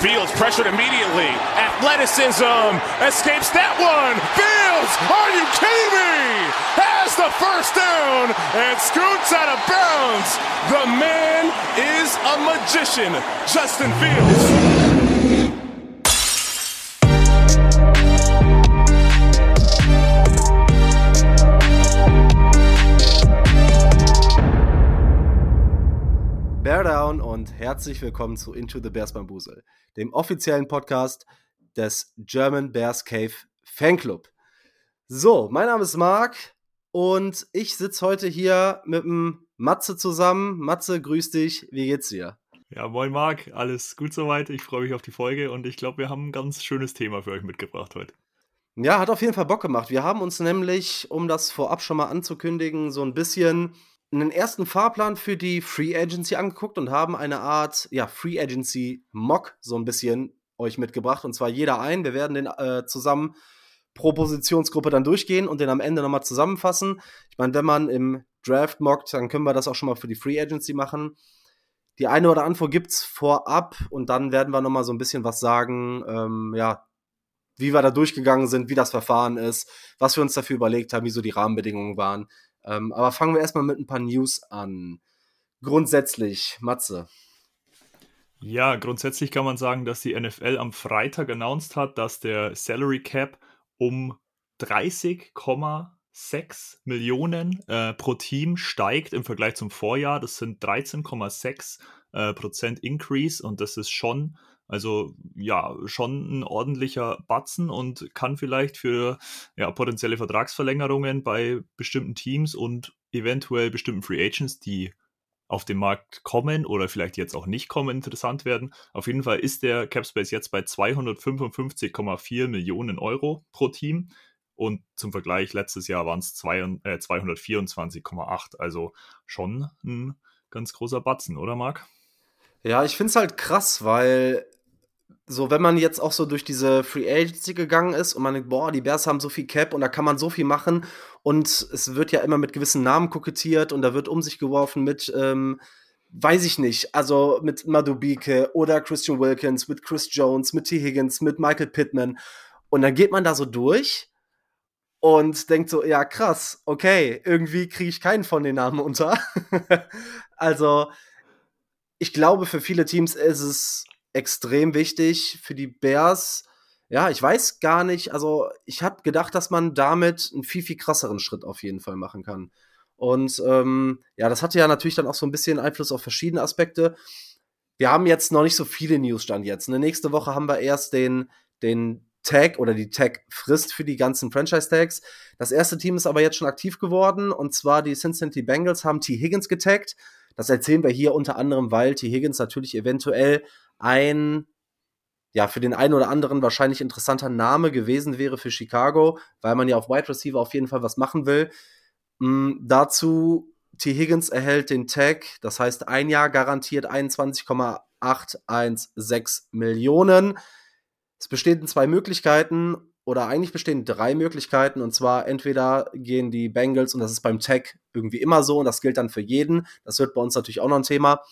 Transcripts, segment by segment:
Fields pressured immediately. Athleticism escapes that one. Fields, are you kidding me? Has the first down and scoots out of bounds. The man is a magician, Justin Fields. Bear Down und herzlich willkommen zu Into the Bears Bambusel, dem offiziellen Podcast des German Bears Cave Fanclub. So, mein Name ist Marc und ich sitze heute hier mit dem Matze zusammen. Matze, grüß dich, wie geht's dir? Ja, moin Marc, alles gut soweit. Ich freue mich auf die Folge und ich glaube, wir haben ein ganz schönes Thema für euch mitgebracht heute. Ja, hat auf jeden Fall Bock gemacht. Wir haben uns nämlich, um das vorab schon mal anzukündigen, so ein bisschen einen ersten Fahrplan für die Free Agency angeguckt und haben eine Art ja, Free Agency Mock so ein bisschen euch mitgebracht. Und zwar jeder ein. Wir werden den äh, zusammen pro Positionsgruppe dann durchgehen und den am Ende nochmal zusammenfassen. Ich meine, wenn man im Draft mockt, dann können wir das auch schon mal für die Free Agency machen. Die eine oder andere gibt es vorab und dann werden wir nochmal so ein bisschen was sagen, ähm, ja, wie wir da durchgegangen sind, wie das Verfahren ist, was wir uns dafür überlegt haben, wie so die Rahmenbedingungen waren. Ähm, aber fangen wir erstmal mit ein paar News an. Grundsätzlich, Matze. Ja, grundsätzlich kann man sagen, dass die NFL am Freitag announced hat, dass der Salary Cap um 30,6 Millionen äh, pro Team steigt im Vergleich zum Vorjahr. Das sind 13,6 äh, Prozent Increase und das ist schon also ja, schon ein ordentlicher Batzen und kann vielleicht für ja, potenzielle Vertragsverlängerungen bei bestimmten Teams und eventuell bestimmten Free Agents, die auf den Markt kommen oder vielleicht jetzt auch nicht kommen, interessant werden. Auf jeden Fall ist der Capspace jetzt bei 255,4 Millionen Euro pro Team. Und zum Vergleich, letztes Jahr waren es äh, 224,8. Also schon ein ganz großer Batzen, oder Marc? Ja, ich finde es halt krass, weil so, wenn man jetzt auch so durch diese Free Agency gegangen ist und man denkt, boah, die Bears haben so viel Cap und da kann man so viel machen und es wird ja immer mit gewissen Namen kokettiert und da wird um sich geworfen mit, ähm, weiß ich nicht, also mit Madubike oder Christian Wilkins, mit Chris Jones, mit T. Higgins, mit Michael Pittman und dann geht man da so durch und denkt so, ja krass, okay, irgendwie kriege ich keinen von den Namen unter. also, ich glaube, für viele Teams ist es extrem wichtig für die Bears. Ja, ich weiß gar nicht. Also, ich habe gedacht, dass man damit einen viel, viel krasseren Schritt auf jeden Fall machen kann. Und ähm, ja, das hatte ja natürlich dann auch so ein bisschen Einfluss auf verschiedene Aspekte. Wir haben jetzt noch nicht so viele News stand jetzt. Ne? Nächste Woche haben wir erst den, den Tag oder die Tag-Frist für die ganzen Franchise-Tags. Das erste Team ist aber jetzt schon aktiv geworden und zwar die Cincinnati Bengals haben T. Higgins getaggt. Das erzählen wir hier unter anderem, weil T. Higgins natürlich eventuell ein, ja, für den einen oder anderen wahrscheinlich interessanter Name gewesen wäre für Chicago, weil man ja auf Wide Receiver auf jeden Fall was machen will. Mhm, dazu, T. Higgins erhält den Tag, das heißt ein Jahr garantiert 21,816 Millionen. Es bestehen zwei Möglichkeiten oder eigentlich bestehen drei Möglichkeiten und zwar entweder gehen die Bengals und das ist beim Tag irgendwie immer so und das gilt dann für jeden. Das wird bei uns natürlich auch noch ein Thema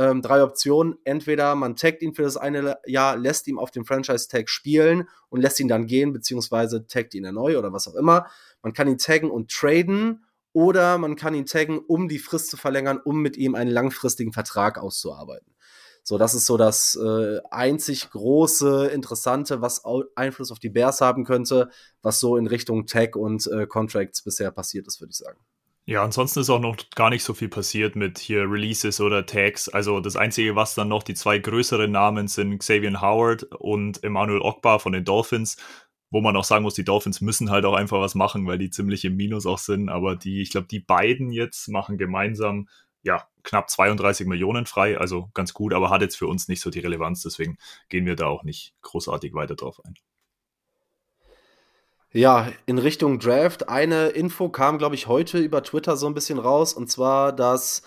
ähm, drei Optionen. Entweder man taggt ihn für das eine Jahr, lässt ihn auf dem Franchise-Tag spielen und lässt ihn dann gehen, beziehungsweise taggt ihn erneut oder was auch immer. Man kann ihn taggen und traden oder man kann ihn taggen, um die Frist zu verlängern, um mit ihm einen langfristigen Vertrag auszuarbeiten. So, das ist so das äh, einzig große, interessante, was Einfluss auf die Bears haben könnte, was so in Richtung Tag und äh, Contracts bisher passiert ist, würde ich sagen. Ja, ansonsten ist auch noch gar nicht so viel passiert mit hier Releases oder Tags. Also das Einzige, was dann noch die zwei größeren Namen sind, Xavier Howard und Emmanuel Ogbar von den Dolphins, wo man auch sagen muss, die Dolphins müssen halt auch einfach was machen, weil die ziemlich im Minus auch sind. Aber die, ich glaube, die beiden jetzt machen gemeinsam ja knapp 32 Millionen frei, also ganz gut, aber hat jetzt für uns nicht so die Relevanz, deswegen gehen wir da auch nicht großartig weiter drauf ein. Ja, in Richtung Draft. Eine Info kam, glaube ich, heute über Twitter so ein bisschen raus. Und zwar, dass,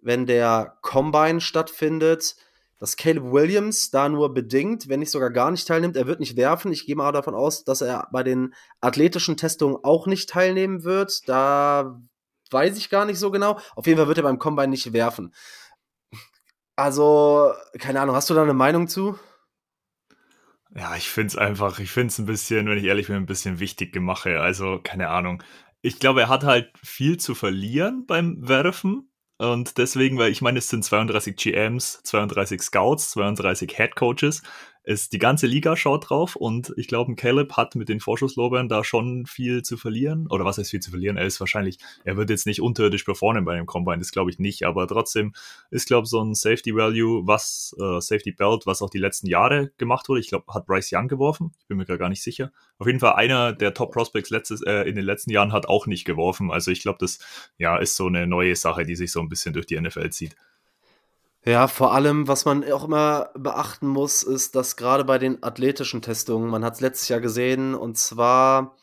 wenn der Combine stattfindet, dass Caleb Williams da nur bedingt, wenn nicht sogar gar nicht teilnimmt. Er wird nicht werfen. Ich gehe mal davon aus, dass er bei den athletischen Testungen auch nicht teilnehmen wird. Da weiß ich gar nicht so genau. Auf jeden Fall wird er beim Combine nicht werfen. Also, keine Ahnung, hast du da eine Meinung zu? Ja, ich finde es einfach, ich finde es ein bisschen, wenn ich ehrlich bin, ein bisschen wichtig gemacht. Also, keine Ahnung. Ich glaube, er hat halt viel zu verlieren beim Werfen. Und deswegen, weil ich meine, es sind 32 GMs, 32 Scouts, 32 Head Coaches ist die ganze Liga schaut drauf und ich glaube, Caleb hat mit den Vorschusslobern da schon viel zu verlieren. Oder was heißt viel zu verlieren? Er ist wahrscheinlich, er wird jetzt nicht unterirdisch performen bei dem Combine, das glaube ich nicht, aber trotzdem ist, glaube ich, so ein Safety Value, was, äh, Safety Belt, was auch die letzten Jahre gemacht wurde. Ich glaube, hat Bryce Young geworfen. Ich bin mir gar nicht sicher. Auf jeden Fall einer der Top Prospects letztes, äh, in den letzten Jahren hat auch nicht geworfen. Also ich glaube, das ja, ist so eine neue Sache, die sich so ein bisschen durch die NFL zieht. Ja, vor allem, was man auch immer beachten muss, ist, dass gerade bei den athletischen Testungen, man hat es letztes Jahr gesehen, und zwar,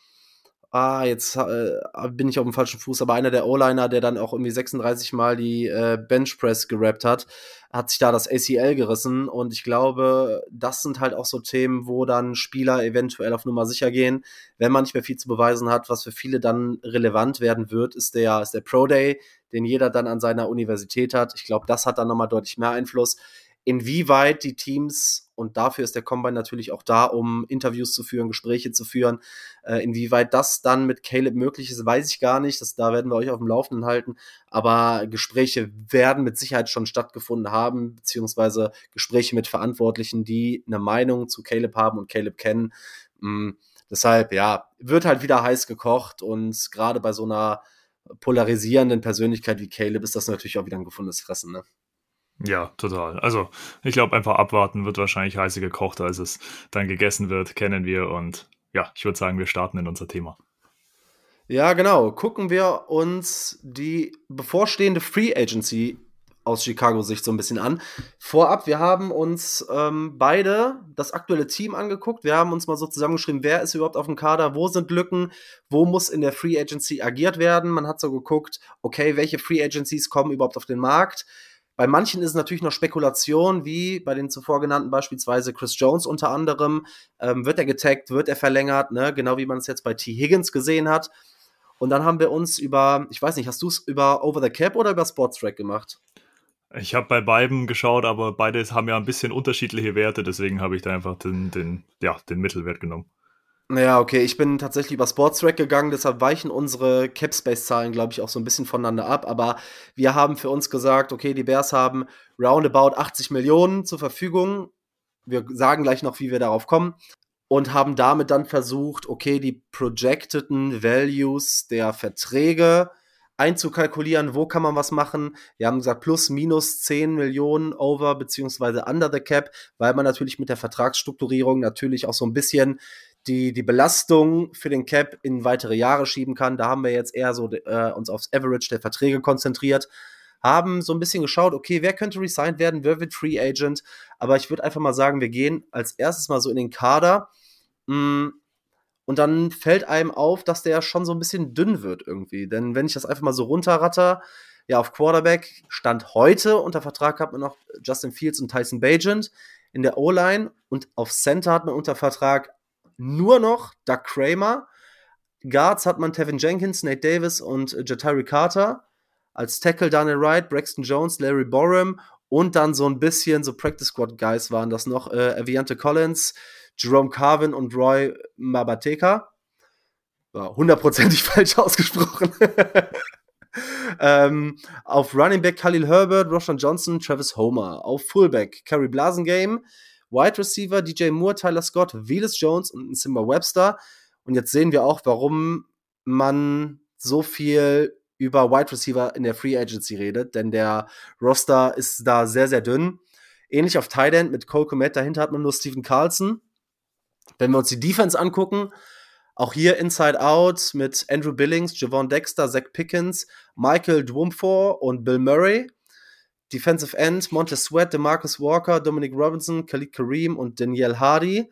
ah, jetzt äh, bin ich auf dem falschen Fuß, aber einer der O-Liner, der dann auch irgendwie 36 Mal die äh, Benchpress gerappt hat, hat sich da das ACL gerissen. Und ich glaube, das sind halt auch so Themen, wo dann Spieler eventuell auf Nummer sicher gehen, wenn man nicht mehr viel zu beweisen hat. Was für viele dann relevant werden wird, ist der, ist der Pro Day den jeder dann an seiner Universität hat. Ich glaube, das hat dann nochmal deutlich mehr Einfluss. Inwieweit die Teams, und dafür ist der Combine natürlich auch da, um Interviews zu führen, Gespräche zu führen, äh, inwieweit das dann mit Caleb möglich ist, weiß ich gar nicht. Das, da werden wir euch auf dem Laufenden halten. Aber Gespräche werden mit Sicherheit schon stattgefunden haben, beziehungsweise Gespräche mit Verantwortlichen, die eine Meinung zu Caleb haben und Caleb kennen. Mhm. Deshalb, ja, wird halt wieder heiß gekocht und gerade bei so einer polarisierenden Persönlichkeit wie Caleb ist das natürlich auch wieder ein gefundenes Fressen, ne? Ja, total. Also, ich glaube, einfach abwarten wird wahrscheinlich heißer gekocht, als es dann gegessen wird, kennen wir. Und ja, ich würde sagen, wir starten in unser Thema. Ja, genau. Gucken wir uns die bevorstehende Free Agency aus Chicago-Sicht so ein bisschen an. Vorab, wir haben uns ähm, beide das aktuelle Team angeguckt. Wir haben uns mal so zusammengeschrieben, wer ist überhaupt auf dem Kader, wo sind Lücken, wo muss in der Free Agency agiert werden. Man hat so geguckt, okay, welche Free Agencies kommen überhaupt auf den Markt. Bei manchen ist es natürlich noch Spekulation, wie bei den zuvor genannten beispielsweise Chris Jones unter anderem. Ähm, wird er getaggt, wird er verlängert, ne? genau wie man es jetzt bei T. Higgins gesehen hat. Und dann haben wir uns über, ich weiß nicht, hast du es über Over the Cap oder über Sports Track gemacht? Ich habe bei beiden geschaut, aber beide haben ja ein bisschen unterschiedliche Werte, deswegen habe ich da einfach den, den, ja, den Mittelwert genommen. Naja, okay, ich bin tatsächlich über Sportstrack gegangen, deshalb weichen unsere Capspace-Zahlen, glaube ich, auch so ein bisschen voneinander ab. Aber wir haben für uns gesagt, okay, die Bears haben roundabout 80 Millionen zur Verfügung. Wir sagen gleich noch, wie wir darauf kommen. Und haben damit dann versucht, okay, die projecteden Values der Verträge einzukalkulieren, wo kann man was machen. Wir haben gesagt, plus, minus 10 Millionen over beziehungsweise under the cap, weil man natürlich mit der Vertragsstrukturierung natürlich auch so ein bisschen die, die Belastung für den Cap in weitere Jahre schieben kann. Da haben wir jetzt eher so äh, uns aufs Average der Verträge konzentriert, haben so ein bisschen geschaut, okay, wer könnte resigned werden, wer wird Free Agent, aber ich würde einfach mal sagen, wir gehen als erstes mal so in den Kader. Mm, und dann fällt einem auf, dass der schon so ein bisschen dünn wird irgendwie. Denn wenn ich das einfach mal so runterratter, ja, auf Quarterback stand heute unter Vertrag hat man noch Justin Fields und Tyson Bagent in der O-Line und auf Center hat man unter Vertrag nur noch Doug Kramer. Guards hat man Tevin Jenkins, Nate Davis und Jatari Carter. Als Tackle Daniel Wright, Braxton Jones, Larry Borum und dann so ein bisschen so Practice Squad Guys waren das noch. Äh, Aviante Collins, Jerome Carvin und Roy Mabateka. War hundertprozentig falsch ausgesprochen. ähm, auf Running Back Khalil Herbert, Roshan Johnson, Travis Homer. Auf Fullback Kerry Blasengame, Wide Receiver DJ Moore, Tyler Scott, Velas Jones und Simba Webster. Und jetzt sehen wir auch, warum man so viel über Wide Receiver in der Free Agency redet, denn der Roster ist da sehr, sehr dünn. Ähnlich auf Tight End mit Cole Komet, dahinter hat man nur Steven Carlson. Wenn wir uns die Defense angucken, auch hier Inside Out mit Andrew Billings, Javon Dexter, Zach Pickens, Michael Dwumfor und Bill Murray. Defensive End, Montez Sweat, DeMarcus Walker, Dominic Robinson, Khalid Kareem und Danielle Hardy.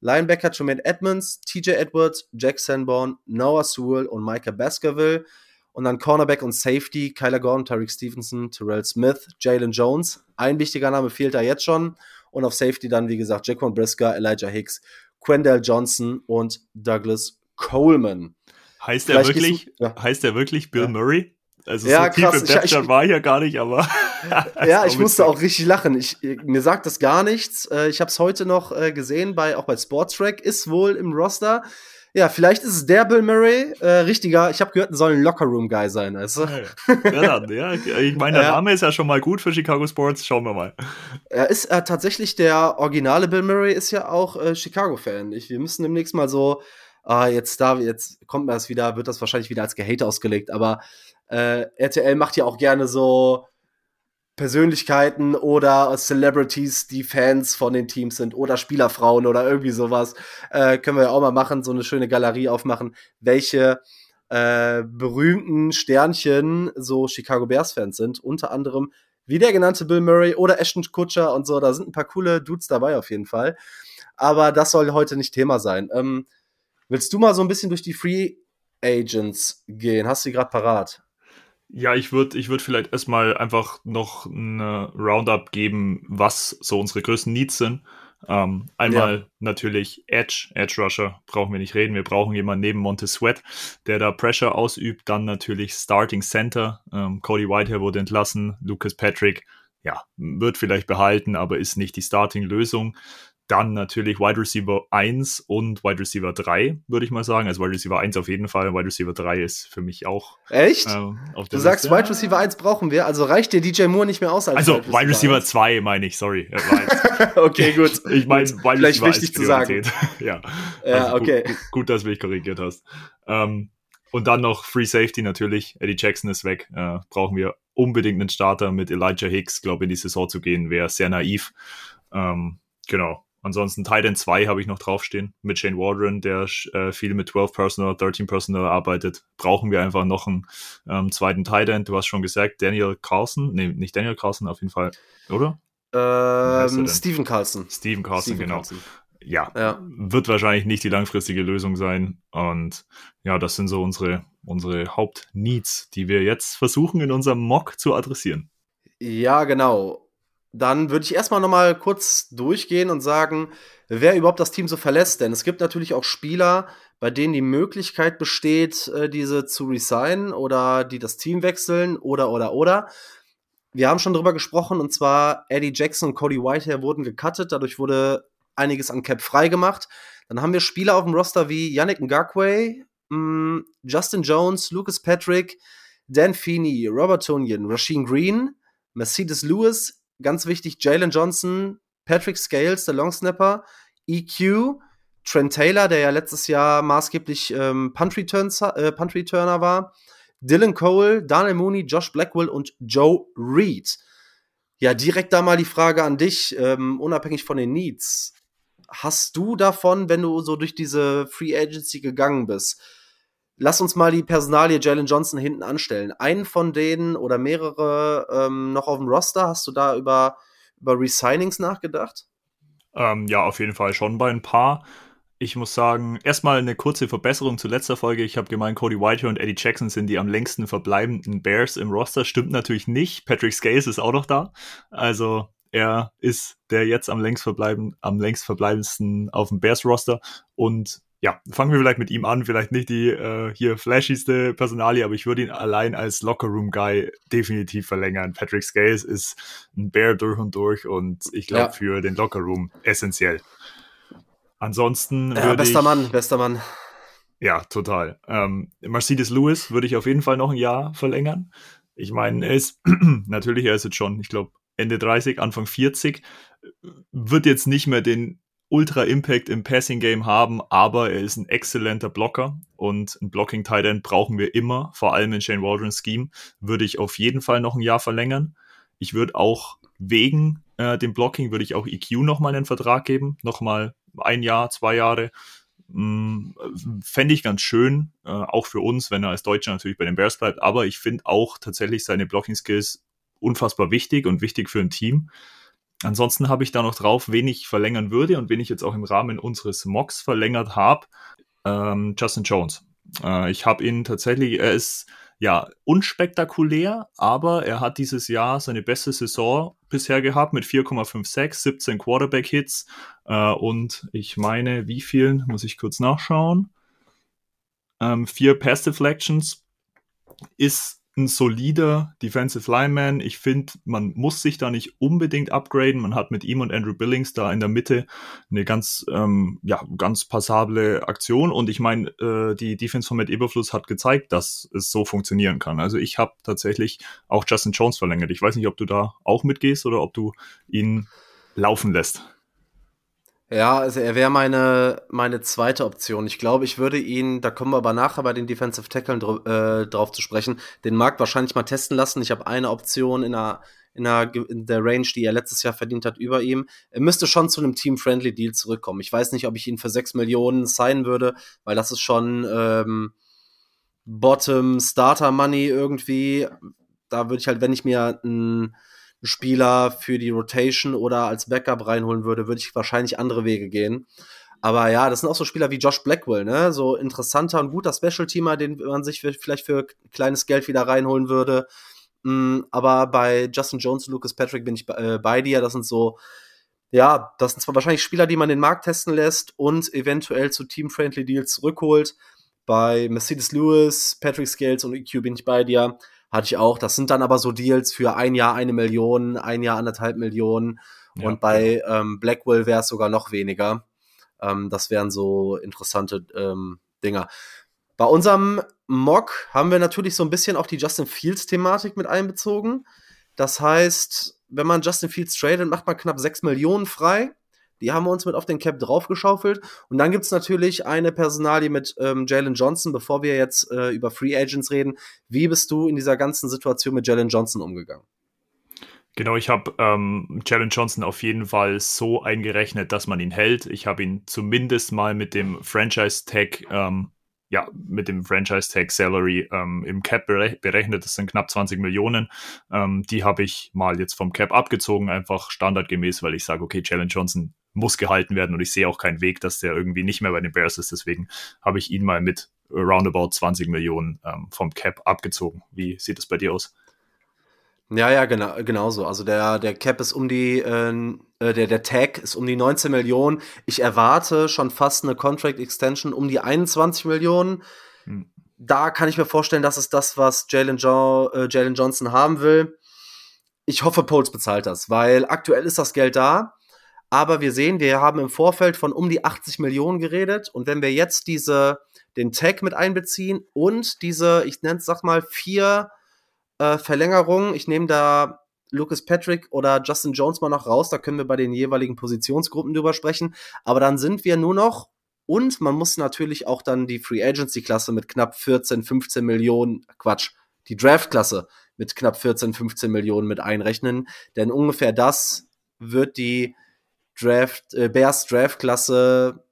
Linebacker Jermaine Edmonds, TJ Edwards, Jack Sanborn, Noah Sewell und Micah Baskerville. Und dann Cornerback und Safety, Kyler Gordon, Tariq Stevenson, Terrell Smith, Jalen Jones. Ein wichtiger Name fehlt da jetzt schon. Und auf Safety dann, wie gesagt, Jaquan Brisker, Elijah Hicks, Quendell Johnson und Douglas Coleman. Heißt er wirklich, ja. heißt er wirklich Bill ja. Murray? Also Ja, so tief krass. im Ich- Depth ich- Chart war ich ja gar nicht, aber Ja, ich musste auch richtig lachen. Ich, mir sagt das gar nichts. Äh, Ich habe es heute noch äh, gesehen, bei, auch bei Sportstrack, ist wohl im Roster. Ja, vielleicht ist es der Bill Murray. Äh, richtiger, ich habe gehört, soll ein Lockerroom-Guy sein. Du? ja, ja, ich meine, der. Name ist ja schon mal gut für Chicago Sports. Schauen wir mal. Er ist äh, tatsächlich der originale Bill Murray, ist ja auch äh, Chicago-Fan. Ich- Wir müssen demnächst mal so, ah, jetzt da, jetzt kommt mir das wieder, wird das wahrscheinlich wieder als Gehate ausgelegt, aber äh, RTL macht ja auch gerne so Persönlichkeiten oder Celebrities, die Fans von den Teams sind oder Spielerfrauen oder irgendwie sowas. Äh, können wir ja auch mal machen, so eine schöne Galerie aufmachen, welche äh, berühmten Sternchen so Chicago Bears-Fans sind. Unter anderem wie der genannte Bill Murray oder Ashton Kutcher und so. Da sind ein paar coole Dudes dabei auf jeden Fall. Aber das soll heute nicht Thema sein. Ähm, willst du mal so ein bisschen durch die Free Agents gehen? Hast du die gerade parat? Ja, ich würde ich würd vielleicht erstmal einfach noch eine Roundup geben, was so unsere größten Needs sind. Ähm, einmal natürlich Edge, Edge Rusher, brauchen wir nicht reden. Wir brauchen jemanden neben Monte Sweat, der da Pressure ausübt. Dann natürlich Starting Center. Ähm, Cody Whitehair wurde entlassen. Lucas Patrick, ja, wird vielleicht behalten, aber ist nicht die Starting-Lösung. Dann natürlich Wide Receiver 1 und Wide Receiver 3, würde ich mal sagen. Also Wide Receiver 1 auf jeden Fall. Wide Receiver 3 ist für mich auch Echt? ähm, du sagst, Liste. Wide Receiver 1 brauchen wir, also reicht dir DJ Moore nicht mehr aus als Also Wide Receiver 1? 2 meine ich, sorry. Okay, gut. Ich meine. Wide Vielleicht Receiver wichtig zu sagen. Ja, Ja, Also okay. Gut, gut, dass du mich korrigiert hast. Ähm, und dann noch Free Safety natürlich. Eddie Jackson ist weg. Äh, brauchen wir unbedingt einen Starter mit Elijah Hicks. Glaube in die Saison zu gehen, wäre sehr naiv. Ähm, genau. Ansonsten Titan 2 habe ich noch draufstehen mit Shane Waldron, der äh, viel mit 12 Personal, 13 Personal arbeitet. Brauchen wir einfach noch einen ähm, zweiten Titan. Du hast schon gesagt, Daniel Carlson. Nee, nicht Daniel Carlson, auf jeden Fall. Oder? er Ähm? Steven Carlson. Steven Carlson, Steven genau. Carlson. Ja, Ja. wird wahrscheinlich nicht die langfristige Lösung sein. Und ja, das sind so unsere, unsere Hauptneeds, die wir jetzt versuchen in unserem Mock zu adressieren. Ja, genau. Dann würde ich erstmal noch mal kurz durchgehen und sagen, wer überhaupt das Team so verlässt. Denn es gibt natürlich auch Spieler, bei denen die Möglichkeit besteht, äh, diese zu resignen oder die das Team wechseln oder, oder, oder. Wir haben schon drüber gesprochen und zwar Eddie Jackson und Cody Whitehair wurden gecuttet. Dadurch wurde einiges an Cap freigemacht. Dann haben wir Spieler auf dem Roster wie Yannick Ngakwe, mh, Justin Jones, Lucas Patrick, Dan Feeney, Robert Tonyan, Rasheen Green, Mercedes Lewis, ganz wichtig, Jalen Johnson, Patrick Scales, der Longsnapper, EQ, Trent Taylor, der ja letztes Jahr maßgeblich ähm, Punt, Returns, äh, Punt Returner war, Dylan Cole, Daniel Mooney, Josh Blackwell und Joe Reed. Ja, direkt da mal die Frage an dich, ähm, unabhängig von den Needs. Hast du davon, wenn du so durch diese Free Agency gegangen bist, lass uns mal die Personalie Jalen Johnson hinten anstellen. Einen von denen oder mehrere ähm, noch auf dem Roster, hast du da über, über Resignings nachgedacht? Ähm, ja, auf jeden Fall schon bei ein paar. Ich muss sagen, erstmal eine kurze Verbesserung zu letzter Folge. Ich habe gemeint, Cody Whitehair und Eddie Jackson sind die am längsten verbleibenden Bears im Roster. Stimmt natürlich nicht. Patrick Scales ist auch noch da. Also er ist der jetzt am längst verbleiben, am längst verbleibendsten auf dem Bears-Roster. Und ja, fangen wir vielleicht mit ihm an. Vielleicht nicht die äh, hier flashigste Personalie, aber ich würde ihn allein als Locker-Room-Guy definitiv verlängern. Patrick Scales ist ein Bear durch und durch und ich glaube Ja. für den Locker-Room essentiell. Ansonsten Ja, bester ich, Mann, bester Mann. ja, total. Ähm, Mercedes Lewis würde ich auf jeden Fall noch ein Jahr verlängern. Ich meine, er ist, natürlich, er ist jetzt schon, ich glaube, Ende 30, Anfang 40, wird jetzt nicht mehr den Ultra-Impact im Passing-Game haben, aber er ist ein exzellenter Blocker und ein Blocking-Tight End brauchen wir immer, vor allem in Shane Waldron's Scheme, würde ich auf jeden Fall noch ein Jahr verlängern. Ich würde auch wegen äh, dem Blocking, würde ich auch EQ nochmal einen Vertrag geben, nochmal ein Jahr, zwei Jahre. Mm, Fände ich ganz schön, äh, auch für uns, wenn er als Deutscher natürlich bei den Bears bleibt, aber ich finde auch tatsächlich seine Blocking-Skills unfassbar wichtig und wichtig für ein Team. Ansonsten habe ich da noch drauf, wen ich verlängern würde und wen ich jetzt auch im Rahmen unseres Mocks verlängert habe. Ähm, Justin Jones. Äh, ich habe ihn tatsächlich, er ist ja unspektakulär, aber er hat dieses Jahr seine beste Saison bisher gehabt mit 4,56, 17 Quarterback-Hits äh, und ich meine, wie viel, muss ich kurz nachschauen, ähm, vier Pass Deflections ist ein solider Defensive Lineman. Ich finde, man muss sich da nicht unbedingt upgraden. Man hat mit ihm und Andrew Billings da in der Mitte eine ganz, ähm, ja, ganz passable Aktion. Und ich meine, äh, die Defense von Matt Eberfluss hat gezeigt, dass es so funktionieren kann. Also ich habe tatsächlich auch Justin Jones verlängert. Ich weiß nicht, ob du da auch mitgehst oder ob du ihn laufen lässt. Ja, also er wäre meine, meine zweite Option. Ich glaube, ich würde ihn, da kommen wir aber nachher bei den Defensive Tackeln äh, drauf zu sprechen, den Markt wahrscheinlich mal testen lassen. Ich habe eine Option in der, in, der, in der Range, die er letztes Jahr verdient hat, über ihm. Er müsste schon zu einem Team-Friendly Deal zurückkommen. Ich weiß nicht, ob ich ihn für 6 Millionen signen würde, weil das ist schon ähm, Bottom Starter Money irgendwie. Da würde ich halt, wenn ich mir ein Spieler für die Rotation oder als Backup reinholen würde, würde ich wahrscheinlich andere Wege gehen. Aber ja, das sind auch so Spieler wie Josh Blackwell, ne? So interessanter und guter Special-Teamer, den man sich vielleicht für kleines Geld wieder reinholen würde. Mm, aber bei Justin Jones und Lucas Patrick bin ich äh, bei dir. Das sind so, ja, das sind zwar wahrscheinlich Spieler, die man den Markt testen lässt und eventuell zu Team-Friendly Deals zurückholt. Bei Mercedes Lewis, Patrick Scales und EQ bin ich bei dir. Hatte ich auch. Das sind dann aber so Deals für ein Jahr eine Million, ein Jahr anderthalb Millionen. Ja, und bei ja. ähm, Blackwell wäre es sogar noch weniger. Ähm, das wären so interessante ähm, Dinger. Bei unserem Mock haben wir natürlich so ein bisschen auch die Justin Fields-Thematik mit einbezogen. Das heißt, wenn man Justin Fields tradet, macht man knapp 6 Millionen frei. Die haben wir uns mit auf den Cap draufgeschaufelt. Und dann gibt's natürlich eine Personalie mit ähm, Jalen Johnson, bevor wir jetzt äh, über Free Agents reden. Wie bist du in dieser ganzen Situation mit Jalen Johnson umgegangen? Genau, ich habe ähm, Jalen Johnson auf jeden Fall so eingerechnet, dass man ihn hält. Ich habe ihn zumindest mal mit dem Franchise-Tag ähm, ja, mit dem Franchise Tag Salary ähm, im Cap berechnet. Das sind knapp 20 Millionen. Ähm, die habe ich mal jetzt vom Cap abgezogen, einfach standardgemäß, weil ich sage, okay, Jalen Johnson muss gehalten werden und ich sehe auch keinen Weg, dass der irgendwie nicht mehr bei den Bears ist. Deswegen habe ich ihn mal mit roundabout 20 Millionen ähm, vom Cap abgezogen. Wie sieht es bei dir aus? Ja, ja, genau, genauso. Also der, der Cap ist um die, äh, äh der, der Tag ist um die 19 Millionen. Ich erwarte schon fast eine Contract Extension um die 21 Millionen. Hm. Da kann ich mir vorstellen, das ist das, was Jalen, jo äh, Jalen Johnson haben will. Ich hoffe, Poles bezahlt das, weil aktuell ist das Geld da. Aber wir sehen, wir haben im Vorfeld von um die 80 Millionen geredet. Und wenn wir jetzt diese, den Tag mit einbeziehen und diese, ich nenne es, sag mal, vier äh, Verlängerungen, ich nehme da Lucas Patrick oder Justin Jones mal noch raus, da können wir bei den jeweiligen Positionsgruppen drüber sprechen. Aber dann sind wir nur noch und man muss natürlich auch dann die Free Agency Klasse mit knapp 14, 15 Millionen, Quatsch, die Draft Klasse mit knapp 14, 15 Millionen mit einrechnen. Denn ungefähr das wird die Draft, äh, Bears Draftklasse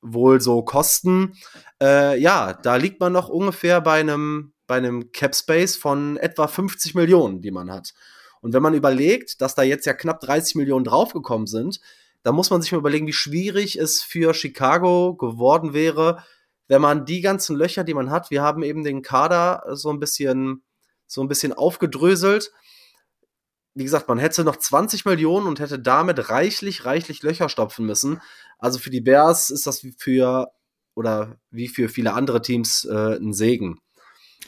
wohl so kosten. Äh, ja, da liegt man noch ungefähr bei einem, bei einem Cap Space von etwa 50 Millionen, die man hat. Und wenn man überlegt, dass da jetzt ja knapp 30 Millionen draufgekommen sind, da muss man sich mal überlegen, wie schwierig es für Chicago geworden wäre, wenn man die ganzen Löcher, die man hat, wir haben eben den Kader so ein bisschen, so ein bisschen aufgedröselt wie gesagt, man hätte noch 20 Millionen und hätte damit reichlich, reichlich Löcher stopfen müssen. Also für die Bears ist das für, oder wie für viele andere Teams, äh, ein Segen.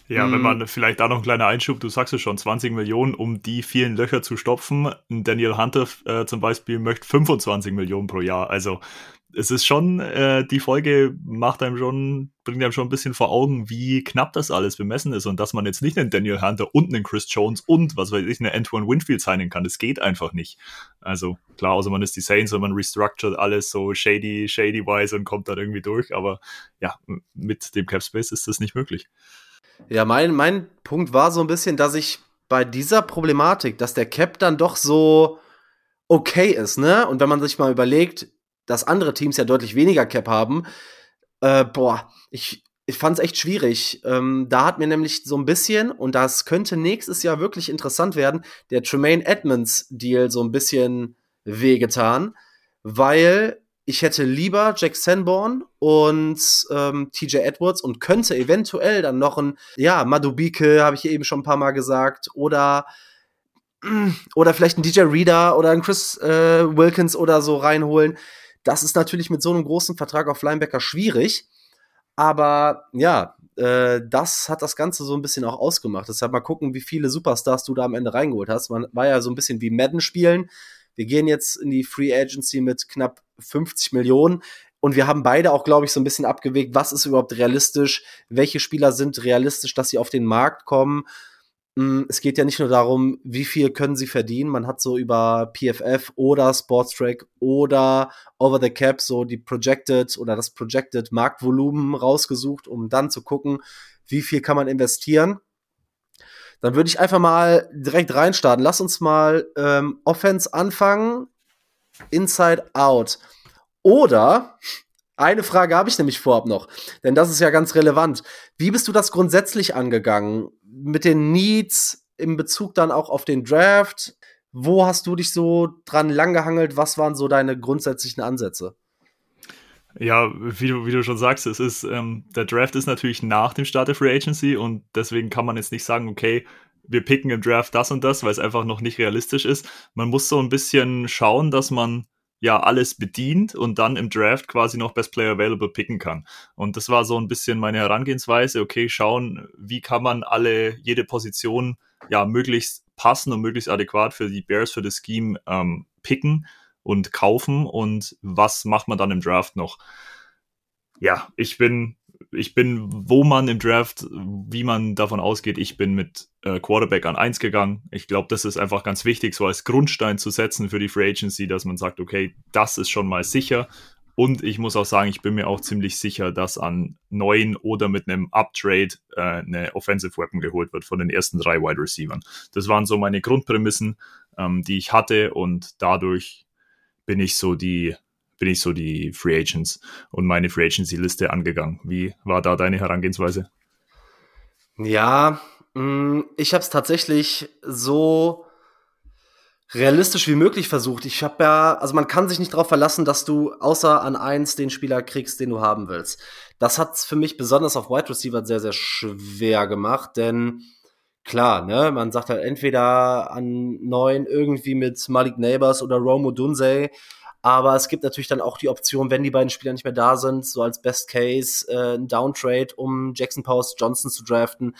Ja, wenn man vielleicht da noch ein kleiner Einschub, du sagst es schon, 20 Millionen, um die vielen Löcher zu stopfen. Daniel Hunter äh, zum Beispiel möchte 25 Millionen pro Jahr. Also es ist schon, äh, die Folge macht einem schon, bringt einem schon ein bisschen vor Augen, wie knapp das alles bemessen ist und dass man jetzt nicht einen Daniel Hunter und einen Chris Jones und was weiß ich, eine Antoine Winfield signen kann. Das geht einfach nicht. Also klar, außer man ist die Saints und man restructured alles so shady, shady-wise und kommt dann irgendwie durch, aber ja, mit dem Cap Space ist das nicht möglich. Ja, mein, mein Punkt war so ein bisschen, dass ich bei dieser Problematik, dass der Cap dann doch so okay ist, ne? Und wenn man sich mal überlegt, dass andere Teams ja deutlich weniger Cap haben. Äh, boah, ich, ich fand es echt schwierig. Ähm, da hat mir nämlich so ein bisschen, und das könnte nächstes Jahr wirklich interessant werden, der Tremaine Edmonds-Deal so ein bisschen wehgetan, weil ich hätte lieber Jack Sanborn und ähm, TJ Edwards und könnte eventuell dann noch ein, ja, Madubike, habe ich eben schon ein paar Mal gesagt, oder oder vielleicht ein DJ Reader oder ein Chris äh, Wilkins oder so reinholen. Das ist natürlich mit so einem großen Vertrag auf Linebacker schwierig. Aber ja, äh, das hat das Ganze so ein bisschen auch ausgemacht. Deshalb mal gucken, wie viele Superstars du da am Ende reingeholt hast. Man war ja so ein bisschen wie Madden spielen. Wir gehen jetzt in die Free Agency mit knapp 50 Millionen. Und wir haben beide auch, glaube ich, so ein bisschen abgewegt, was ist überhaupt realistisch, welche Spieler sind realistisch, dass sie auf den Markt kommen. Mm, es geht ja nicht nur darum, wie viel können sie verdienen. Man hat so über PFF oder Sportstrack oder Over the Cap so die Projected oder das Projected Marktvolumen rausgesucht, um dann zu gucken, wie viel kann man investieren. Dann würde ich einfach mal direkt reinstarten. Lass uns mal ähm, Offense anfangen. Inside Out. Oder eine Frage habe ich nämlich vorab noch, denn das ist ja ganz relevant. Wie bist du das grundsätzlich angegangen? Mit den Needs in Bezug dann auch auf den Draft? Wo hast du dich so dran langgehangelt? Was waren so deine grundsätzlichen Ansätze? Ja, wie du, wie du schon sagst, es ist, ähm, der Draft ist natürlich nach dem Start der Free Agency und deswegen kann man jetzt nicht sagen, okay, wir picken im Draft das und das, weil es einfach noch nicht realistisch ist. Man muss so ein bisschen schauen, dass man ja alles bedient und dann im Draft quasi noch Best Player Available picken kann. Und das war so ein bisschen meine Herangehensweise. Okay, schauen, wie kann man alle, jede Position ja möglichst passen und möglichst adäquat für die Bears, für das Scheme ähm, picken und kaufen und was macht man dann im Draft noch? Ja, ich bin ich bin, wo man im Draft, wie man davon ausgeht, ich bin mit äh, Quarterback an 1 gegangen. Ich glaube, das ist einfach ganz wichtig, so als Grundstein zu setzen für die Free Agency, dass man sagt, okay, das ist schon mal sicher. Und ich muss auch sagen, ich bin mir auch ziemlich sicher, dass an 9 oder mit einem Uptrade äh, eine Offensive Weapon geholt wird von den ersten drei Wide Receivers. Das waren so meine Grundprämissen, ähm, die ich hatte und dadurch bin ich so die bin ich so die Free Agents und meine Free Agency Liste angegangen. Wie war da deine Herangehensweise? Ja, mm, ich habe es tatsächlich so realistisch wie möglich versucht. Ich habe ja, also man kann sich nicht darauf verlassen, dass du außer an eins den Spieler kriegst, den du haben willst. Das hat es für mich besonders auf Wide Receiver sehr, sehr schwer gemacht, denn klar, ne, man sagt halt entweder an neun irgendwie mit Malik Neighbors oder Romo Dunsey, aber es gibt natürlich dann auch die Option, wenn die beiden Spieler nicht mehr da sind, so als Best Case äh, ein Downtrade, um Jackson Powers Johnson zu draften.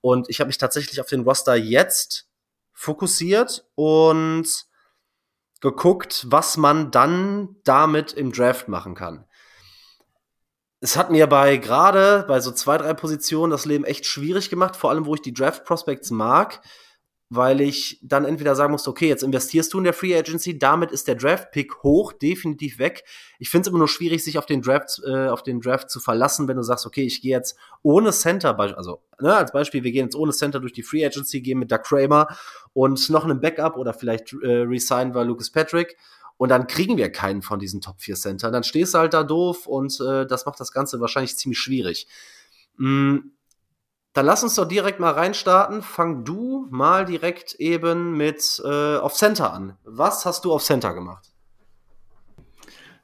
Und ich habe mich tatsächlich auf den Roster jetzt fokussiert und geguckt, was man dann damit im Draft machen kann. Es hat mir bei gerade bei so zwei, drei Positionen das Leben echt schwierig gemacht, vor allem wo ich die Draft Prospects mag weil ich dann entweder sagen musste, okay, jetzt investierst du in der Free Agency, damit ist der Draft-Pick hoch, definitiv weg. Ich finde es immer nur schwierig, sich auf den Draft, äh, auf den Draft zu verlassen, wenn du sagst, okay, ich gehe jetzt ohne Center, also ne, als Beispiel, wir gehen jetzt ohne Center durch die Free Agency, gehen mit Doug Kramer und noch einem Backup oder vielleicht äh, resign war Lucas Patrick und dann kriegen wir keinen von diesen Top 4 Center. Dann stehst du halt da doof und äh, das macht das Ganze wahrscheinlich ziemlich schwierig. Mm, dann lass uns doch direkt mal reinstarten. Fang du mal direkt eben mit äh, auf Center an. Was hast du auf Center gemacht?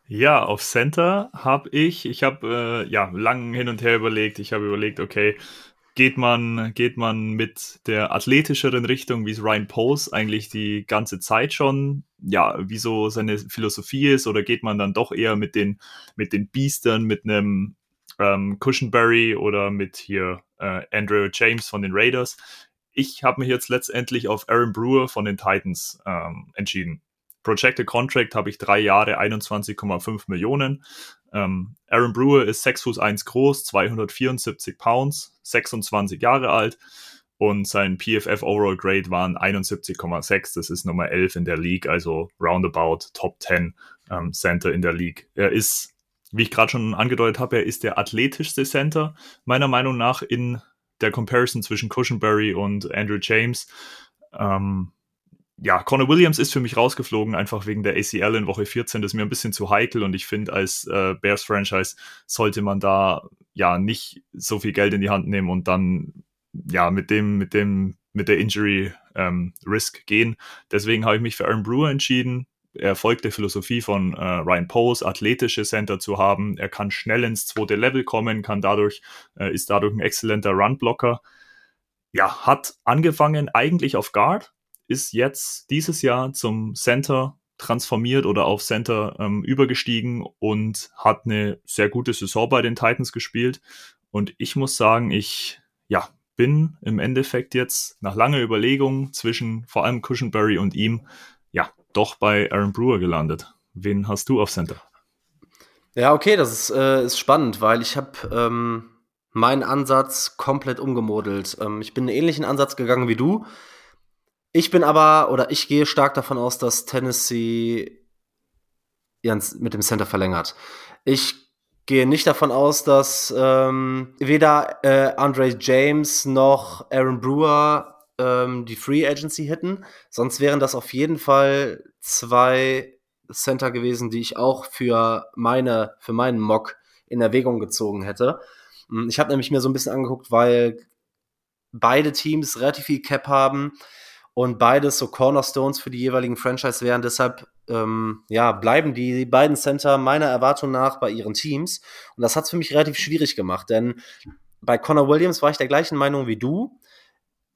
Ja, auf Center habe ich, ich habe äh, ja lang hin und her überlegt. Ich habe überlegt, okay, geht man, geht man mit der athletischeren Richtung, wie es Ryan Pose eigentlich die ganze Zeit schon, ja, wie so seine Philosophie ist, oder geht man dann doch eher mit den, mit den Biestern, mit einem ähm, Cushionberry oder mit hier äh, Andrew James von den Raiders. Ich habe mich jetzt letztendlich auf Aaron Brewer von den Titans ähm, entschieden. Projected Contract habe ich drei Jahre 21,5 Millionen. Ähm, Aaron Brewer ist 6 Fuß 1 groß, 274 Pounds, 26 Jahre alt und sein PFF Overall Grade waren 71,6. Das ist Nummer 11 in der League, also roundabout Top 10 ähm, Center in der League. Er ist wie ich gerade schon angedeutet habe, er ist der athletischste Center, meiner Meinung nach, in der Comparison zwischen Cushenberry und Andrew James. Ähm, ja, Connor Williams ist für mich rausgeflogen, einfach wegen der ACL in Woche 14. Das ist mir ein bisschen zu heikel und ich finde, als äh, Bears-Franchise sollte man da ja nicht so viel Geld in die Hand nehmen und dann ja mit dem, mit dem, mit der Injury ähm, Risk gehen. Deswegen habe ich mich für Aaron Brewer entschieden er folgt der Philosophie von äh, Ryan Pose, athletische Center zu haben. Er kann schnell ins zweite Level kommen, kann dadurch, äh, ist dadurch ein exzellenter Runblocker. Ja, hat angefangen eigentlich auf Guard, ist jetzt dieses Jahr zum Center transformiert oder auf Center ähm, übergestiegen und hat eine sehr gute Saison bei den Titans gespielt Und ich muss sagen, ich, ja, bin im Endeffekt jetzt nach langer Überlegung zwischen vor allem Cushionberry und ihm, ja, doch bei Aaron Brewer gelandet. Wen hast du auf Center? Ja, okay, das ist, äh, ist spannend, weil ich habe ähm, meinen Ansatz komplett umgemodelt. Ähm, ich bin einen ähnlichen Ansatz gegangen wie du. Ich bin aber, oder ich gehe stark davon aus, dass Tennessee mit dem Center verlängert. Ich gehe nicht davon aus, dass ähm, weder äh, Andre James noch Aaron Brewer ähm, die Free Agency hätten. Sonst wären das auf jeden Fall zwei Center gewesen, die ich auch für meine, für meinen Mock in Erwägung gezogen hätte. Hm, ich habe nämlich mir so ein bisschen angeguckt, weil beide Teams relativ viel Cap haben und beides so Cornerstones für die jeweiligen Franchise wären. Deshalb ähm, ja, bleiben die beiden Center meiner Erwartung nach bei ihren Teams. Und das hat es für mich relativ schwierig gemacht, denn bei Connor Williams war ich der gleichen Meinung wie du.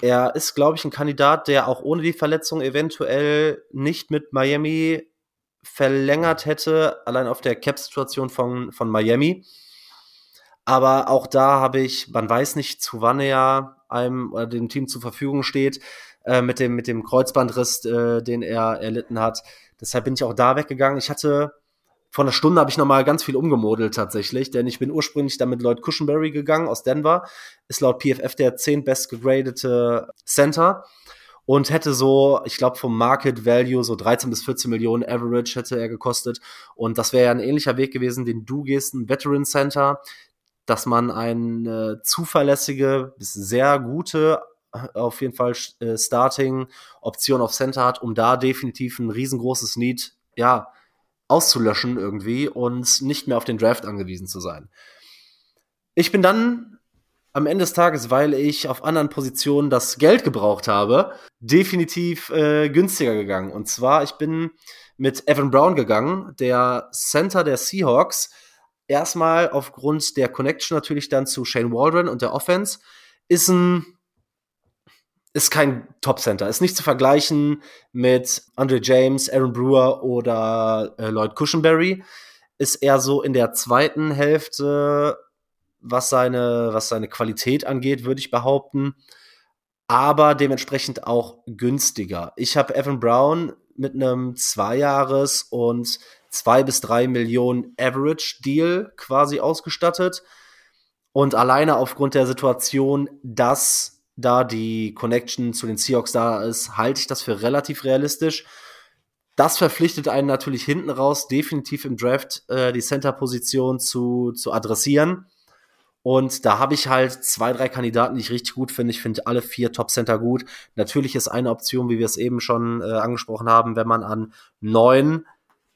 Er ist, glaube ich, ein Kandidat, der auch ohne die Verletzung eventuell nicht mit Miami verlängert hätte, allein auf der Cap-Situation von, von Miami. Aber auch da habe ich, man weiß nicht, zu wann er einem oder dem Team zur Verfügung steht, äh, mit, dem, mit dem Kreuzbandriss, äh, den er erlitten hat. Deshalb bin ich auch da weggegangen. Ich hatte vor einer Stunde habe ich nochmal ganz viel umgemodelt tatsächlich, denn ich bin ursprünglich dann mit Lloyd Cushenberry gegangen aus Denver, ist laut PFF der 10 best gegradete Center und hätte so, ich glaube vom Market Value so 13 bis 14 Millionen Average hätte er gekostet und das wäre ja ein ähnlicher Weg gewesen, den du gehst, ein Veteran Center, dass man eine zuverlässige sehr gute auf jeden Fall äh, Starting-Option auf Center hat, um da definitiv ein riesengroßes Need, ja, auszulöschen irgendwie und nicht mehr auf den Draft angewiesen zu sein. Ich bin dann am Ende des Tages, weil ich auf anderen Positionen das Geld gebraucht habe, definitiv äh, günstiger gegangen. Und zwar, ich bin mit Evan Brown gegangen, der Center der Seahawks. Erstmal aufgrund der Connection natürlich dann zu Shane Waldron und der Offense. Ist ein ist kein Top-Center. Ist nicht zu vergleichen mit Andre James, Aaron Brewer oder äh, Lloyd Cushenberry. Ist eher so in der zweiten Hälfte, was seine, was seine Qualität angeht, würde ich behaupten. Aber dementsprechend auch günstiger. Ich habe Evan Brown mit einem Zweijahres- und zwei bis drei Millionen Average-Deal quasi ausgestattet. Und alleine aufgrund der Situation, dass da die Connection zu den Seahawks da ist, halte ich das für relativ realistisch. Das verpflichtet einen natürlich hinten raus, definitiv im Draft äh, die Center-Position zu, zu adressieren. Und da habe ich halt zwei, drei Kandidaten, die ich richtig gut finde. Ich finde alle vier Top-Center gut. Natürlich ist eine Option, wie wir es eben schon äh, angesprochen haben, wenn man an neun